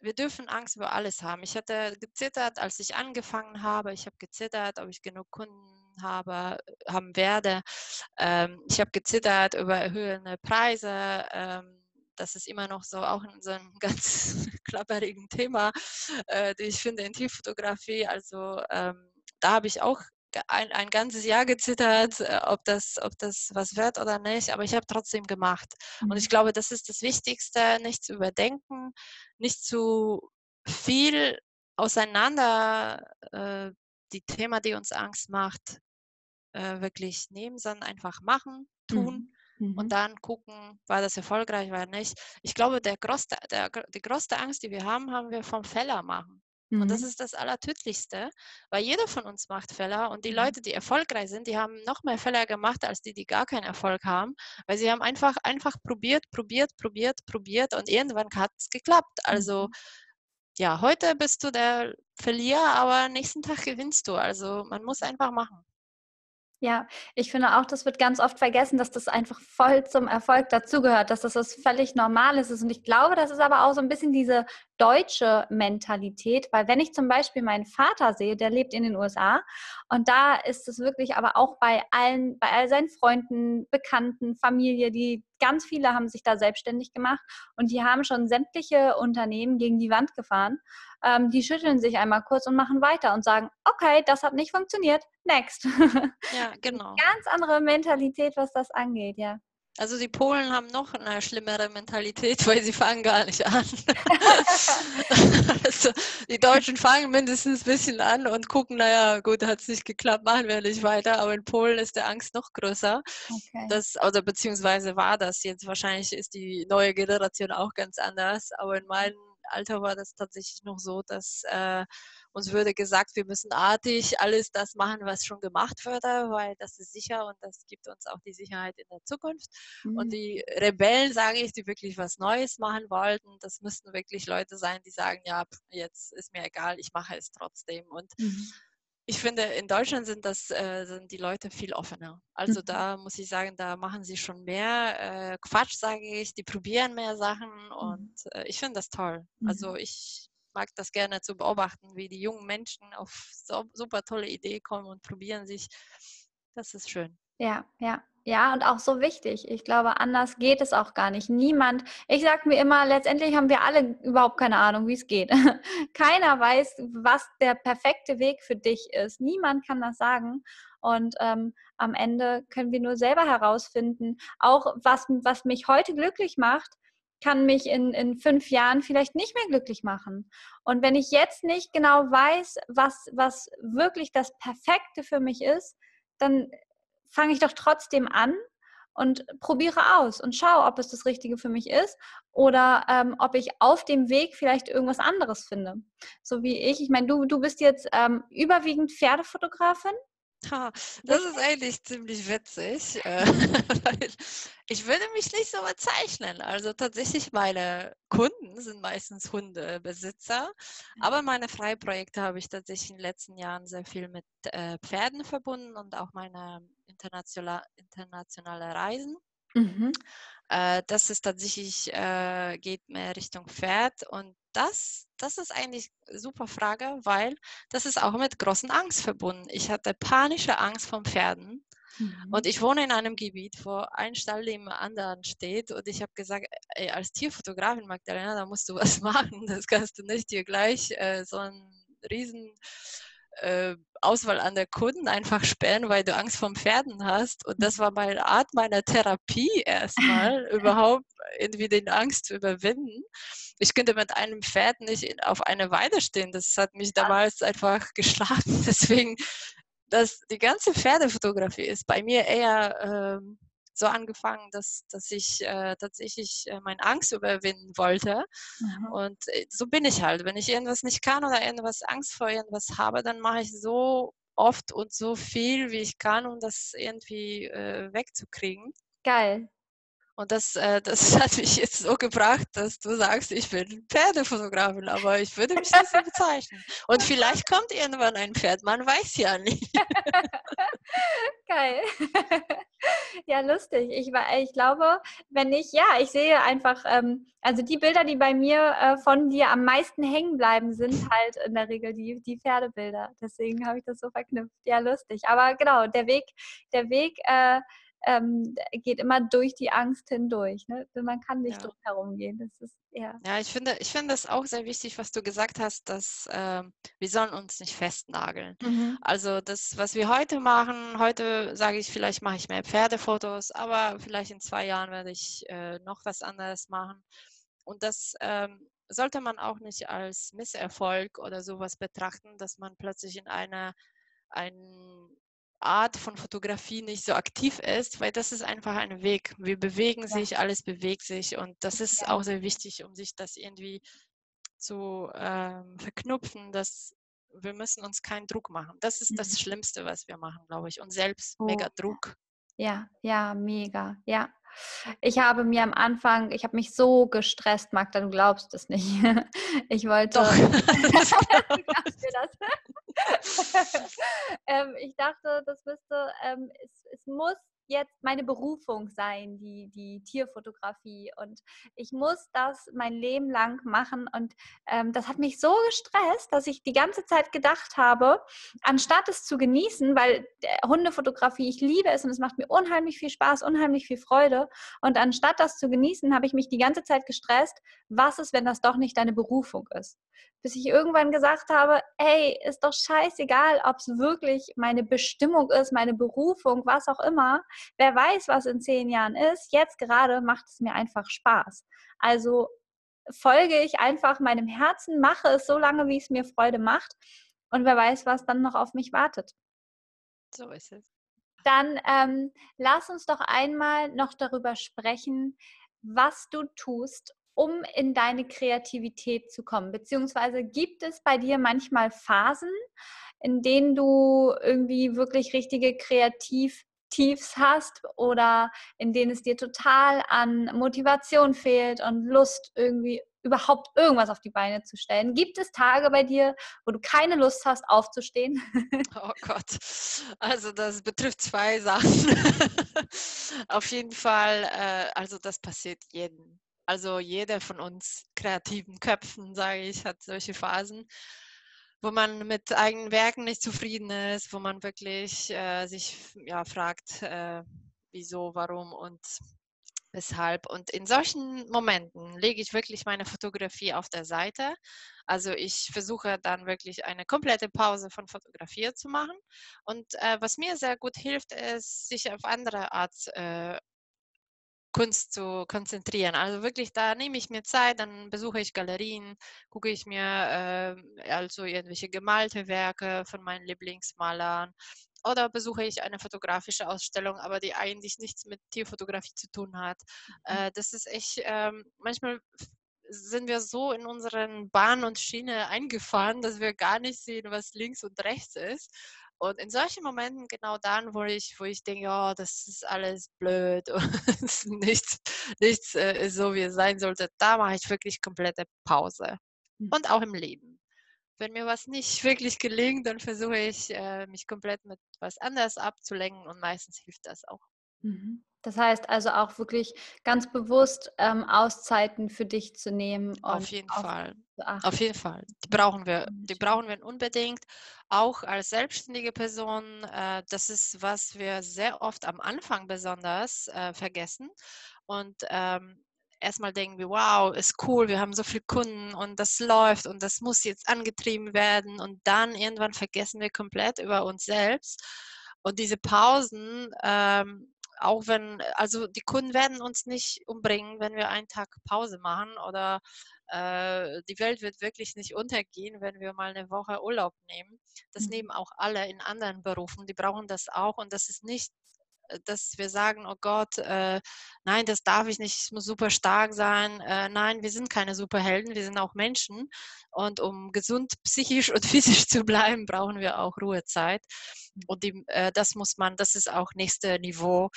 S2: wir dürfen Angst über alles haben. Ich hatte gezittert, als ich angefangen habe. Ich habe gezittert, ob ich genug Kunden habe, haben werde. Ähm, ich habe gezittert über erhöhende Preise. Ähm, das ist immer noch so auch in so einem *laughs* ganz klapperigen Thema, äh, die ich finde in Tierfotografie. Also ähm, da habe ich auch ein, ein ganzes Jahr gezittert, äh, ob, das, ob das was wird oder nicht, aber ich habe trotzdem gemacht. Und ich mhm. glaube, das ist das Wichtigste, nicht zu überdenken, nicht zu viel auseinander äh, die Thema, die uns Angst macht, äh, wirklich nehmen, sondern einfach machen, tun. Mhm. Und mhm. dann gucken, war das erfolgreich, war nicht. Ich glaube, der größte, der, die größte Angst, die wir haben, haben wir vom Fehler machen. Mhm. Und das mhm. ist das Allertödlichste, weil jeder von uns macht Fehler und die. Leute, die erfolgreich sind, die haben noch mehr Fehler gemacht als die, die gar keinen Erfolg haben, weil sie haben einfach, einfach probiert, probiert, probiert, probiert und irgendwann hat es geklappt. Also mhm. ja, heute bist du der Verlierer, aber nächsten Tag gewinnst du. Also man muss einfach machen.
S1: Ja, ich finde auch, das wird ganz oft vergessen, dass das einfach voll zum Erfolg dazugehört, dass das was völlig Normales ist. Und ich glaube, das ist aber auch so ein bisschen diese deutsche Mentalität, weil wenn ich zum Beispiel meinen Vater sehe, der lebt in den USA und da ist es wirklich aber auch bei allen, bei all seinen Freunden, Bekannten, Familie, die ganz viele haben sich da selbstständig gemacht und die haben schon sämtliche Unternehmen gegen die Wand gefahren. Ähm, die schütteln sich einmal kurz und machen weiter und sagen, okay, das hat nicht funktioniert, next. *laughs*
S2: Ja, genau.
S1: Ganz andere Mentalität, was das angeht, ja.
S2: Also die Polen haben noch eine schlimmere Mentalität, weil sie fangen gar nicht an. *laughs* also die Deutschen fangen mindestens ein bisschen an und gucken, naja, gut, hat es nicht geklappt, machen wir nicht weiter. Aber in Polen ist der Angst noch größer. Okay. Das, oder beziehungsweise war das jetzt. Wahrscheinlich ist die neue Generation auch ganz anders. Aber in meinem Alter war das tatsächlich noch so, dass äh, uns würde gesagt, wir müssen artig alles das machen, was schon gemacht wurde, weil das ist sicher und das gibt uns auch die Sicherheit in der Zukunft. Mhm. Und die Rebellen, sage ich, die wirklich was Neues machen wollten, das müssten wirklich Leute sein, die sagen, ja, jetzt ist mir egal, ich mache es trotzdem. Und mhm ich finde, in Deutschland sind das äh, sind die Leute viel offener. Also mhm. da muss ich sagen, da machen sie schon mehr äh, Quatsch, sage ich. Die probieren mehr Sachen mhm. und äh, ich finde das toll. Mhm. Also ich mag das gerne zu beobachten, wie die jungen Menschen auf so, super tolle Ideen kommen und probieren sich. Das ist schön.
S1: Ja, ja. Ja, und auch so wichtig. Ich glaube, anders geht es auch gar nicht. Niemand, ich sage mir immer, letztendlich haben wir alle überhaupt keine Ahnung, wie es geht. *laughs* Keiner weiß, was der perfekte Weg für dich ist. Niemand kann das sagen. Und ähm, am Ende können wir nur selber herausfinden, auch was, was mich heute glücklich macht, kann mich in, in fünf Jahren vielleicht nicht mehr glücklich machen. Und wenn ich jetzt nicht genau weiß, was, was wirklich das Perfekte für mich ist, dann fange ich doch trotzdem an und probiere aus und schaue, ob es das Richtige für mich ist oder ähm, ob ich auf dem Weg vielleicht irgendwas anderes finde. So wie ich. Ich meine, du, du bist jetzt ähm, überwiegend Pferdefotografin.
S2: Ha, das ist eigentlich ziemlich witzig, äh, *laughs* weil ich würde mich nicht so bezeichnen. Also tatsächlich meine Kunden sind meistens Hundebesitzer, aber meine Freiprojekte habe ich tatsächlich in den letzten Jahren sehr viel mit äh, Pferden verbunden und auch meine internationale, internationale Reisen. Mhm. Äh, das ist tatsächlich, äh, geht mehr Richtung Pferd und das, das ist eigentlich eine super Frage, weil das ist auch mit großen Angst verbunden. Ich hatte panische Angst vor Pferden. Mhm. Und ich wohne in einem Gebiet, wo ein Stall neben dem anderen steht. Und ich habe gesagt, ey, als Tierfotografin, Magdalena, da musst du was *laughs* machen. Das kannst du nicht dir gleich äh, so einen riesen äh, Auswahl an der Kunden einfach sperren, weil du Angst vor Pferden hast. Und das war meine Art meiner Therapie erstmal, *laughs* überhaupt irgendwie den Angst zu überwinden. Ich könnte mit einem Pferd nicht auf einer Weide stehen. Das hat mich damals einfach *laughs* geschlagen. Deswegen, dass die ganze Pferdefotografie ist bei mir eher ähm, so angefangen, dass, dass ich äh, tatsächlich äh, meine Angst überwinden wollte. Mhm. Und äh, so bin ich halt. Wenn ich irgendwas nicht kann oder irgendwas Angst vor irgendwas habe, dann mache ich so oft und so viel, wie ich kann, um das irgendwie äh, wegzukriegen.
S1: Geil.
S2: Und das, äh, das *laughs* hat mich jetzt so gebracht, dass du sagst, ich bin Pferdefotografin, aber ich würde mich nicht so bezeichnen. Und vielleicht *laughs* kommt irgendwann ein Pferd, man weiß ja nicht. *laughs*
S1: Geil. ja, lustig. Ich, ich glaube, wenn ich, ja, ich sehe einfach, ähm, also die Bilder, die bei mir äh, von dir am meisten hängen bleiben, sind halt in der Regel die, die Pferdebilder. Deswegen habe ich das so verknüpft. Ja, lustig. Aber genau, der Weg, der Weg, äh, ähm, geht immer durch die Angst hindurch. Ne? Man kann nicht ja. drum herum gehen. Das ist, ja.
S2: ja, ich finde, ich finde es auch sehr wichtig, was du gesagt hast, dass äh, wir sollen uns nicht festnageln. Mhm. Also das, was wir heute machen, heute sage ich, vielleicht mache ich mehr Pferdefotos, aber vielleicht in zwei Jahren werde ich äh, noch was anderes machen. Und das ähm, sollte man auch nicht als Misserfolg oder sowas betrachten, dass man plötzlich in einer ein Art von Fotografie nicht so aktiv ist, weil das ist einfach ein Weg. Wir bewegen ja. sich, alles bewegt sich und das ist ja. auch sehr wichtig, um sich das irgendwie zu ähm, verknüpfen, dass wir müssen uns keinen Druck machen. Das ist mhm. das Schlimmste, was wir machen, glaube ich. Und selbst oh. mega Druck.
S1: Ja, ja, mega, ja. Ich habe mir am Anfang, ich habe mich so gestresst, Magda, du glaubst es nicht. *laughs* Ich wollte. Doch. *laughs* *laughs* ähm, ich dachte, das müsste, ähm, es, es muss jetzt meine Berufung sein, die, die Tierfotografie. Und ich muss das mein Leben lang machen. Und ähm, das hat mich so gestresst, dass ich die ganze Zeit gedacht habe, anstatt es zu genießen, weil Hundefotografie, ich liebe es und es macht mir unheimlich viel Spaß, unheimlich viel Freude. Und anstatt das zu genießen, habe ich mich die ganze Zeit gestresst, was ist, wenn das doch nicht deine Berufung ist? Bis ich irgendwann gesagt habe, hey, ist doch scheißegal, ob es wirklich meine Bestimmung ist, meine Berufung, was auch immer. Wer weiß, was in zehn Jahren ist. Jetzt gerade macht es mir einfach Spaß. Also folge ich einfach meinem Herzen, mache es so lange, wie es mir Freude macht. Und wer weiß, was dann noch auf mich wartet.
S2: So ist es.
S1: Dann ähm, lass uns doch einmal noch darüber sprechen, was du tust, um in deine Kreativität zu kommen? Beziehungsweise gibt es bei dir manchmal Phasen, in denen du irgendwie wirklich richtige Kreativtiefs hast oder in denen es dir total an Motivation fehlt und Lust irgendwie überhaupt irgendwas auf die Beine zu stellen. Gibt es Tage bei dir, wo du keine Lust hast, aufzustehen? *laughs*
S2: Oh Gott, also das betrifft zwei Sachen. *laughs* auf jeden Fall, äh, also das passiert jeden also jeder von uns kreativen Köpfen, sage ich, hat solche Phasen, wo man mit eigenen Werken nicht zufrieden ist, wo man wirklich äh, sich ja, fragt, äh, wieso, warum und weshalb. Und in solchen Momenten lege ich wirklich meine Fotografie auf der Seite. Also ich versuche dann wirklich eine komplette Pause von Fotografie zu machen. Und äh, was mir sehr gut hilft, ist, sich auf andere Art äh, Kunst zu konzentrieren. Also wirklich, da nehme ich mir Zeit, dann besuche ich Galerien, gucke ich mir äh, also irgendwelche gemalte Werke von meinen Lieblingsmalern oder besuche ich eine fotografische Ausstellung, aber die eigentlich nichts mit Tierfotografie zu tun hat. Mhm. Äh, das ist echt, äh, manchmal sind wir so in unseren Bahn und Schiene eingefahren, dass wir gar nicht sehen, was links und rechts ist. Und in solchen Momenten, genau dann, wo ich, wo ich denke, oh, das ist alles blöd *laughs* und nichts, nichts äh, ist so, wie es sein sollte, da mache ich wirklich komplette Pause. Mhm. Und auch im Leben. Wenn mir was nicht *laughs* wirklich gelingt, dann versuche ich, äh, mich komplett mit was anderes abzulenken und meistens hilft das auch.
S1: Mhm. Das heißt also auch wirklich ganz bewusst ähm, Auszeiten für dich zu nehmen.
S2: Auf jeden Fall. Auf jeden Fall. Die brauchen wir. Die brauchen wir unbedingt. Auch als selbstständige Person. Äh, das ist, was wir sehr oft am Anfang besonders äh, vergessen. Und ähm, erstmal denken wir, wow, ist cool, wir haben so viele Kunden und das läuft und das muss jetzt angetrieben werden. Und dann irgendwann vergessen wir komplett über uns selbst. Und diese Pausen, ähm, auch wenn, also die Kunden werden uns nicht umbringen, wenn wir einen Tag Pause machen oder äh, die Welt wird wirklich nicht untergehen, wenn wir mal eine Woche Urlaub nehmen. Das mhm. nehmen auch alle in anderen Berufen, die brauchen das auch und das ist nicht dass wir sagen, oh Gott, äh, nein, das darf ich nicht, ich muss super stark sein. Äh, nein, wir sind keine Superhelden, wir sind auch Menschen. Und um gesund *laughs* psychisch und physisch zu bleiben, brauchen wir auch Ruhezeit. Und die, äh, das muss man, das ist auch nächste Niveau.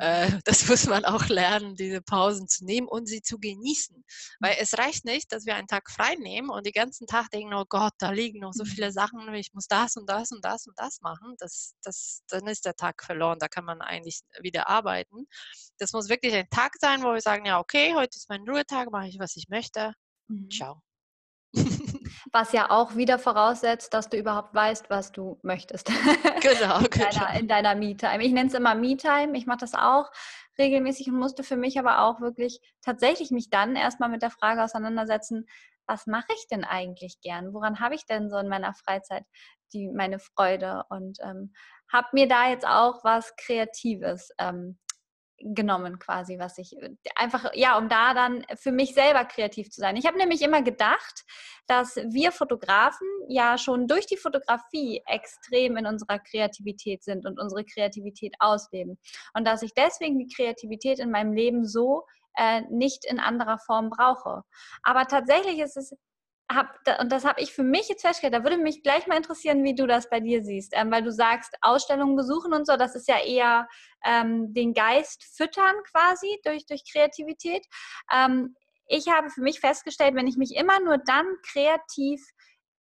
S2: Äh, mhm. *laughs* das muss man auch lernen, diese Pausen zu nehmen und sie zu genießen. Weil es reicht nicht, dass wir einen Tag frei nehmen und den ganzen Tag denken, oh Gott, da liegen noch so viele mhm. Sachen, ich muss das und das und das und das machen. Das, das, dann ist der Tag verloren, da kann man eigentlich wieder arbeiten. Das muss wirklich ein Tag sein, wo wir sagen, ja, okay, heute ist mein Ruhetag, mache ich, was ich möchte. Mhm. Ciao. *laughs*
S1: Was ja auch wieder voraussetzt, dass du überhaupt weißt, was du möchtest. *laughs*
S2: Genau,
S1: in, deiner, genau. in deiner Me-Time. Ich nenne es immer Me-Time. Ich mache das auch regelmäßig und musste für mich aber auch wirklich tatsächlich mich dann erstmal mit der Frage auseinandersetzen, was mache ich denn eigentlich gern? Woran habe ich denn so in meiner Freizeit die, meine Freude? Und ähm, habe mir da jetzt auch was Kreatives ähm, genommen quasi, was ich äh, einfach, ja, um da dann für mich selber kreativ zu sein. Ich habe nämlich immer gedacht, dass wir Fotografen ja schon durch die Fotografie extrem in unserer Kreativität sind und unsere Kreativität ausleben. Und dass ich deswegen die Kreativität in meinem Leben so äh, nicht in anderer Form brauche. Aber tatsächlich ist es hab, und das habe ich für mich jetzt festgestellt, da würde mich gleich mal interessieren, wie du das bei dir siehst, ähm, weil du sagst, Ausstellungen besuchen und so, das ist ja eher ähm, den Geist füttern quasi durch, durch Kreativität. Ähm, ich habe für mich festgestellt, wenn ich mich immer nur dann kreativ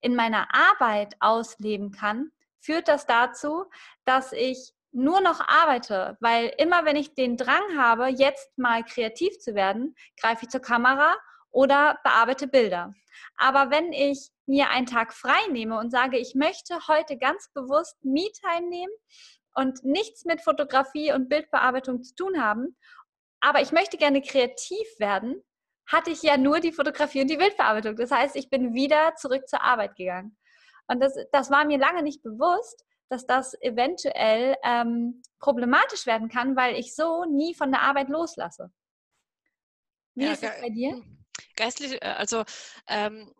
S1: in meiner Arbeit ausleben kann, führt das dazu, dass ich nur noch arbeite, weil immer wenn ich den Drang habe, jetzt mal kreativ zu werden, greife ich zur Kamera oder bearbeite Bilder. Aber wenn ich mir einen Tag frei nehme und sage, ich möchte heute ganz bewusst Me-Time nehmen und nichts mit Fotografie und Bildbearbeitung zu tun haben, aber ich möchte gerne kreativ werden, hatte ich ja nur die Fotografie und die Bildbearbeitung. Das heißt, ich bin wieder zurück zur Arbeit gegangen. Und das, das war mir lange nicht bewusst, dass das eventuell ähm, problematisch werden kann, weil ich so nie von der Arbeit loslasse. Wie ja, ist es bei dir? Hm.
S2: Geistlich, äh, also ähm,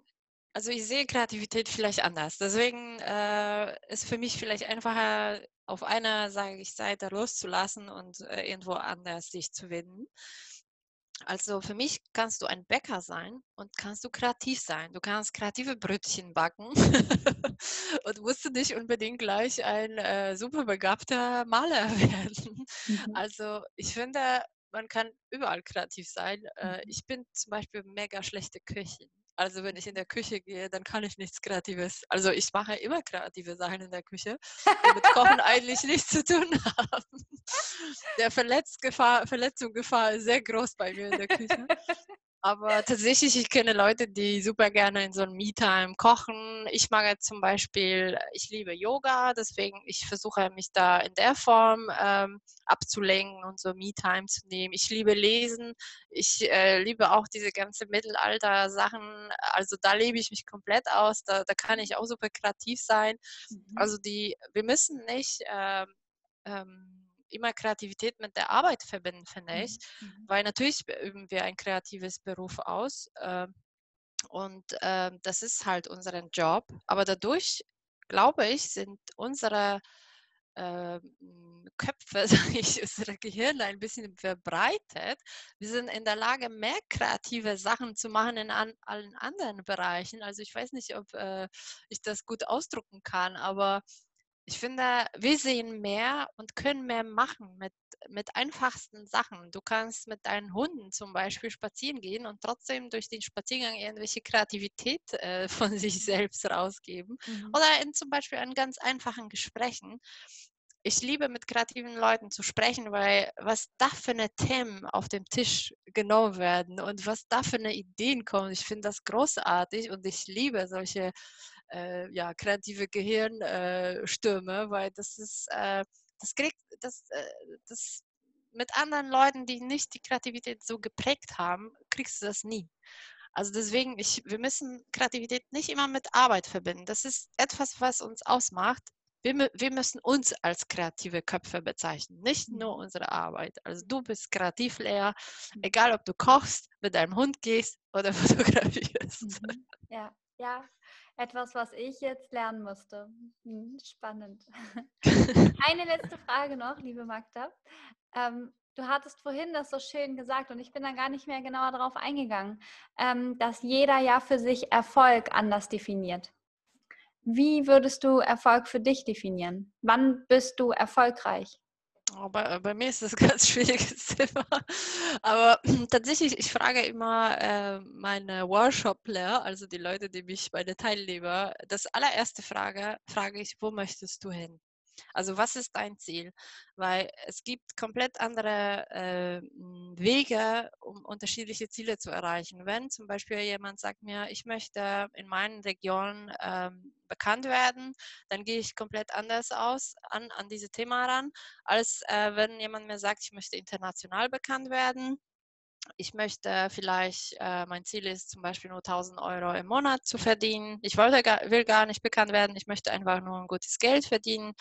S2: also ich sehe Kreativität vielleicht anders. Deswegen äh, ist für mich vielleicht einfacher, auf einer, sage ich, Seite loszulassen und äh, irgendwo anders sich zu wenden. Also für mich kannst du ein Bäcker sein und kannst du kreativ sein. Du kannst kreative Brötchen backen *laughs* und musst du nicht unbedingt gleich ein äh, super begabter Maler *laughs* werden. Mhm. Also ich finde, man kann überall kreativ sein. Äh, mhm. ich bin zum Beispiel mega schlechte Köchin. Also wenn ich in der Küche gehe, dann kann ich nichts Kreatives. Also ich mache immer kreative Sachen in der Küche, die mit *laughs* Kochen eigentlich nichts zu tun haben. Der Verletzungsgefahr, Verletzungsgefahr ist sehr groß bei mir in der Küche. Aber tatsächlich, ich kenne Leute, die super gerne in so einem Me-Time kochen. Ich mag jetzt zum Beispiel, ich liebe Yoga, deswegen ich versuche mich da in der Form ähm, abzulenken und so Me-Time zu nehmen. Ich liebe Lesen. Ich äh, liebe auch diese ganze Mittelalter-Sachen. Also da lebe ich mich komplett aus. Da, da kann ich auch super kreativ sein. Mhm. Also die, wir müssen nicht ähm, ähm, immer Kreativität mit der Arbeit verbinden, finde ich. Mhm, mhm. Weil natürlich üben wir ein kreatives Beruf aus. Äh, und äh, das ist halt unser Job. Aber dadurch, glaube ich, sind unsere äh, Köpfe, *laughs* sage ich, unsere Gehirne ein bisschen verbreitet. Wir sind in der Lage, mehr kreative Sachen zu machen in an, allen anderen Bereichen. Also ich weiß nicht, ob äh, ich das gut ausdrucken kann, aber ich finde, wir sehen mehr und können mehr machen mit, mit einfachsten Sachen. Du kannst mit deinen Hunden zum Beispiel spazieren gehen und trotzdem durch den Spaziergang irgendwelche Kreativität äh, *laughs* von sich selbst rausgeben. Mhm. Oder in zum Beispiel an ganz einfachen Gesprächen. Ich liebe mit kreativen Leuten zu sprechen, weil was da für eine Themen auf dem Tisch genommen werden und was da für eine Ideen kommen, ich finde das großartig und ich liebe solche äh, ja, kreative Gehirnstürme, äh, weil das ist, äh, das kriegt, das, äh, das mit anderen Leuten, die nicht die Kreativität so geprägt haben, kriegst du das nie. Also deswegen, ich, wir müssen Kreativität nicht immer mit Arbeit verbinden. Das ist etwas, was uns ausmacht. Wir, wir müssen uns als kreative Köpfe bezeichnen, nicht nur mhm. unsere Arbeit. Also du bist Kreativlehrer, mhm. egal ob du kochst, mit deinem Hund gehst oder *laughs* fotografierst.
S1: Mhm. Ja, ja, etwas, was ich jetzt lernen musste. Hm, spannend. *laughs* Eine letzte Frage noch, liebe Magda. Ähm, du hattest vorhin das so schön gesagt und ich bin da gar nicht mehr genauer darauf eingegangen, ähm, dass jeder ja für sich Erfolg anders definiert. Wie würdest du Erfolg für dich definieren? Wann bist du erfolgreich?
S2: Oh, bei, äh, bei, mir ist das ein *laughs* ganz schwieriges Thema. Aber *clears throat* tatsächlich, ich frage immer äh, meine Workshopler, also die Leute, die mich, meine Teilnehmer, das allererste Frage, frage ich, wo möchtest du hin? Also was ist dein Ziel? Weil es gibt komplett andere äh, Wege, um unterschiedliche Ziele zu erreichen. Wenn zum Beispiel jemand sagt mir, ich möchte in meinen Regionen ähm, bekannt werden, dann gehe ich komplett anders aus an, an diese Thema ran, als äh, wenn jemand mir sagt, ich möchte international bekannt werden ich möchte vielleicht, äh, mein Ziel ist zum Beispiel nur 1000 Euro im Monat zu verdienen. Ich wollte, will gar nicht bekannt werden, ich möchte einfach nur ein gutes Geld verdienen.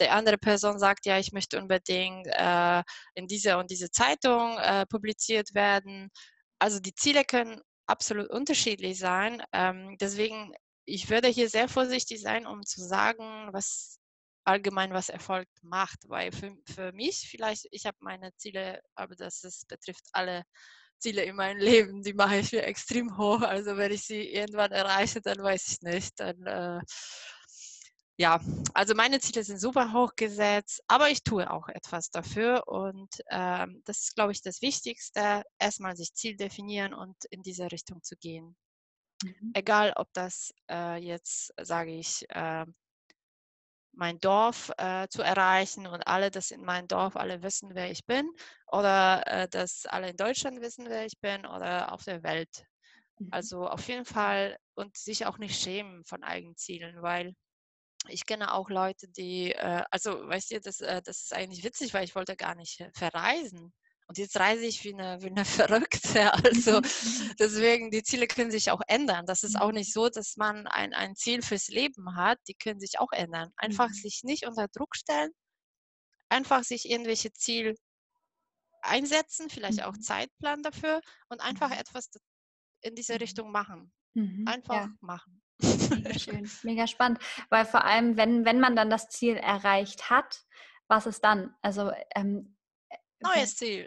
S2: Die andere Person sagt, ja, ich möchte unbedingt äh, in dieser und diese Zeitung äh, publiziert werden. Also die Ziele können absolut unterschiedlich sein. Ähm, deswegen, ich würde hier sehr vorsichtig sein, um zu sagen, was allgemein was Erfolg macht, weil für, für mich vielleicht, ich habe meine Ziele, aber das ist, betrifft alle Ziele in meinem Leben, die mache ich mir extrem hoch. Also wenn ich sie irgendwann erreiche, dann weiß ich nicht. Dann, äh, ja, also meine Ziele sind super hoch gesetzt, aber ich tue auch etwas dafür und ähm, das ist, glaube ich, das Wichtigste, erstmal sich Ziel definieren und in diese Richtung zu gehen. Mhm. Egal, ob das äh, jetzt, sage ich, äh, mein Dorf äh, zu erreichen und alle, dass in meinem Dorf alle wissen, wer ich bin oder äh, dass alle in Deutschland wissen, wer ich bin oder auf der Welt. Mhm. Also auf jeden Fall und sich auch nicht schämen von eigenen Zielen, weil ich kenne auch Leute, die, äh, also weißt du, das, äh, das ist eigentlich witzig, weil ich wollte gar nicht verreisen. Und jetzt reise ich wie eine, wie eine *laughs* Verrückte. Also mhm. deswegen, die Ziele können sich auch ändern. Das ist auch mhm. nicht so, dass man ein, ein Ziel fürs Leben hat. Die können sich auch ändern. Einfach mhm. sich nicht unter Druck stellen, einfach sich irgendwelche Ziele einsetzen, vielleicht auch Zeitplan dafür und einfach etwas in diese Richtung machen. Einfach ja. machen.
S1: Mega *laughs* schön, mega spannend. Weil vor allem, wenn, wenn man dann das Ziel erreicht hat, was ist dann? Also ähm,
S2: Neues Ziel.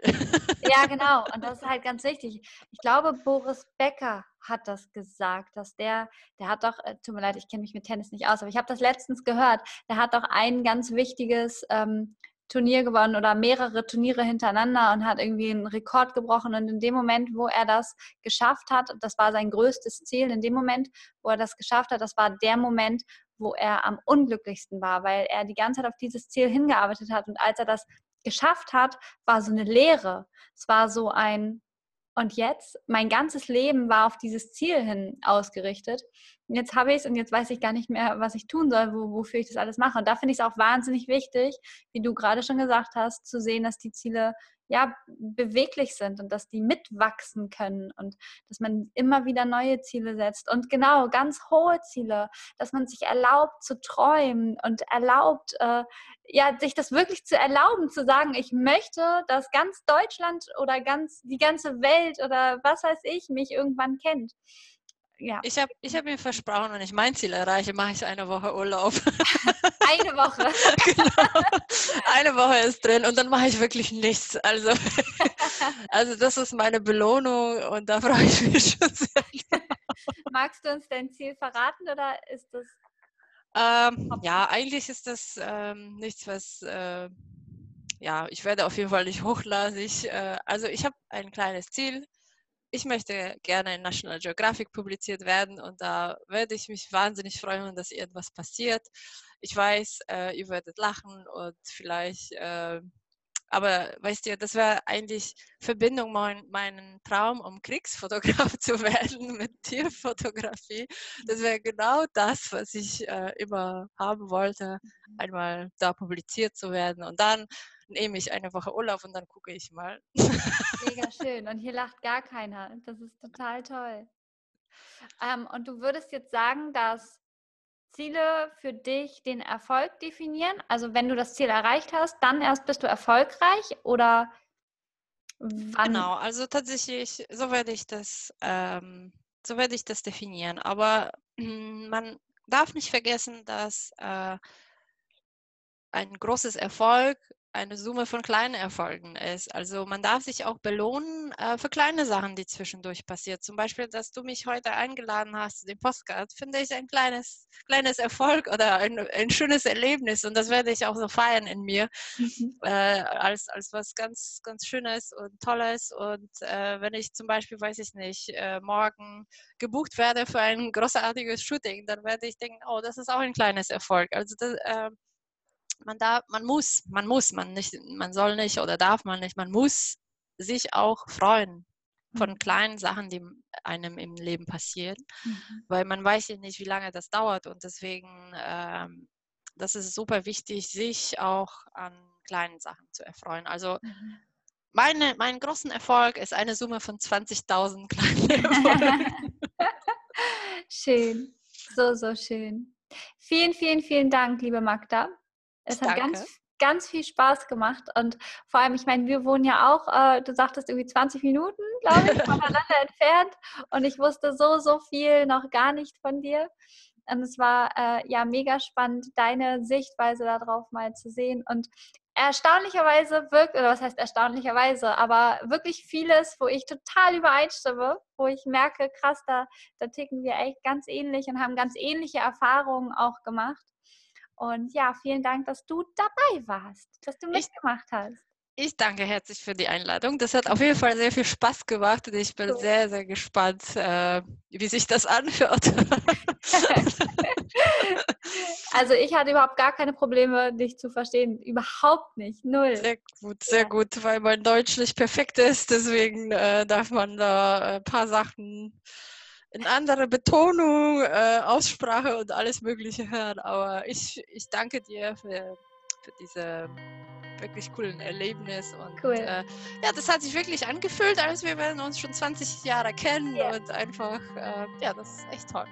S1: Ja, *laughs* genau. Und das ist halt ganz wichtig. Ich glaube, Boris Becker hat das gesagt, dass der, der hat doch, äh, tut mir leid, ich kenne mich mit Tennis nicht aus, aber ich habe das letztens gehört, der hat doch ein ganz wichtiges ähm, Turnier gewonnen oder mehrere Turniere hintereinander und hat irgendwie einen Rekord gebrochen. Und in dem Moment, wo er das geschafft hat, das war sein größtes Ziel, in dem Moment, wo er das geschafft hat, das war der Moment, wo er am unglücklichsten war, weil er die ganze Zeit auf dieses Ziel hingearbeitet hat. Und als er das geschafft hat, war so eine Lehre. Es war so ein, und jetzt, mein ganzes Leben war auf dieses Ziel hin ausgerichtet. Und jetzt habe ich es und jetzt weiß ich gar nicht mehr, was ich tun soll, wo, wofür ich das alles mache. Und da finde ich es auch wahnsinnig wichtig, wie du gerade schon gesagt hast, zu sehen, dass die Ziele ja, beweglich sind und dass die mitwachsen können und dass man immer wieder neue Ziele setzt und genau ganz hohe Ziele, dass man sich erlaubt zu träumen und erlaubt, äh, ja, sich das wirklich zu erlauben, zu sagen, ich möchte, dass ganz Deutschland oder ganz die ganze Welt oder was weiß ich mich irgendwann kennt
S2: ja. Ich habe ich hab mir versprochen, wenn ich mein Ziel erreiche, mache ich eine Woche Urlaub. *laughs*
S1: eine Woche. *laughs*
S2: genau. Eine Woche ist drin und dann mache ich wirklich nichts. Also, *laughs* also das ist meine Belohnung und da freue ich mich schon sehr.
S1: Magst du uns dein Ziel verraten oder ist das
S2: Ähm, ja, eigentlich ist das ähm, nichts, was, äh, ja, ich werde auf jeden Fall nicht hochladen. äh, also ich habe ein kleines Ziel. Ich möchte gerne in National Geographic publiziert werden und da werde ich mich wahnsinnig freuen, dass irgendwas passiert. Ich weiß, äh, ihr werdet lachen und vielleicht äh, aber weißt du, das wäre eigentlich Verbindung mein, meinen Traum, um Kriegsfotograf *laughs* zu werden mit Tierfotografie. Das wäre genau das, was ich äh, immer haben wollte, mhm. einmal da publiziert zu werden. Und dann nehme ich eine Woche Urlaub und dann gucke ich mal.
S1: Mega *laughs* schön. Und hier lacht gar keiner. Das ist total toll. Ähm, und du würdest jetzt sagen, dass Ziele für dich den Erfolg definieren? Also wenn du das Ziel erreicht hast, dann erst bist du erfolgreich oder
S2: wann? Genau, also tatsächlich, so werde ich das, ähm, so werde ich das definieren. Aber hm, man darf nicht vergessen, dass äh, ein großes Erfolg eine Summe von kleinen Erfolgen ist. Also man darf sich auch belohnen äh, für kleine Sachen, die zwischendurch passiert. Zum Beispiel, dass du mich heute eingeladen hast, den Postcard, finde ich ein kleines, kleines Erfolg oder ein, ein schönes Erlebnis und das werde ich auch so feiern in mir mhm. äh, als, als was ganz, ganz Schönes und Tolles. Und äh, wenn ich zum Beispiel, weiß ich nicht, äh, morgen gebucht werde für ein großartiges Shooting, dann werde ich denken, oh, das ist auch ein kleines Erfolg. Also das, ähm, man darf, man muss, man muss, man nicht, man soll nicht oder darf man nicht, man muss sich auch freuen von mhm. kleinen Sachen, die einem im Leben passieren, mhm. weil man weiß ja nicht, wie lange das dauert und deswegen, ähm, das ist super wichtig, sich auch an kleinen Sachen zu erfreuen. Also mhm. meine, mein großen Erfolg ist eine Summe von 20.000 kleinen *laughs* Erfolgen.
S1: schön, so, so schön. Vielen, vielen, vielen Dank, liebe Magda. Es hat ganz, ganz viel Spaß gemacht und vor allem, ich meine, wir wohnen ja auch, äh, du sagtest irgendwie 20 Minuten, glaube ich, voneinander *laughs* entfernt und ich wusste so, so viel noch gar nicht von dir. Und es war äh, ja mega spannend, deine Sichtweise darauf mal zu sehen. Und erstaunlicherweise wirkt, oder was heißt erstaunlicherweise, aber wirklich vieles, wo ich total übereinstimme, wo ich merke, krass, da, da ticken wir echt ganz ähnlich und haben ganz ähnliche Erfahrungen auch gemacht. Und ja, vielen Dank, dass du dabei warst, dass du mitgemacht ich, hast.
S2: Ich danke herzlich für die Einladung. Das hat auf jeden Fall sehr viel Spaß gemacht und ich bin cool. sehr, sehr gespannt, äh, wie sich das *laughs* anhört. *laughs*
S1: also ich hatte überhaupt gar keine Probleme, dich zu verstehen. Überhaupt nicht. Null.
S2: Sehr gut, sehr ja. gut, weil mein Deutsch nicht perfekt ist. Deswegen äh, darf man da ein äh, paar Sachen in andere Betonung, äh, Aussprache und alles Mögliche hören. Aber ich, ich danke dir für, für diese wirklich coolen Erlebnis und cool. äh, ja, das hat sich wirklich angefühlt, als wir werden uns schon 20 Jahre kennen yeah. und einfach, äh, ja, das ist echt toll.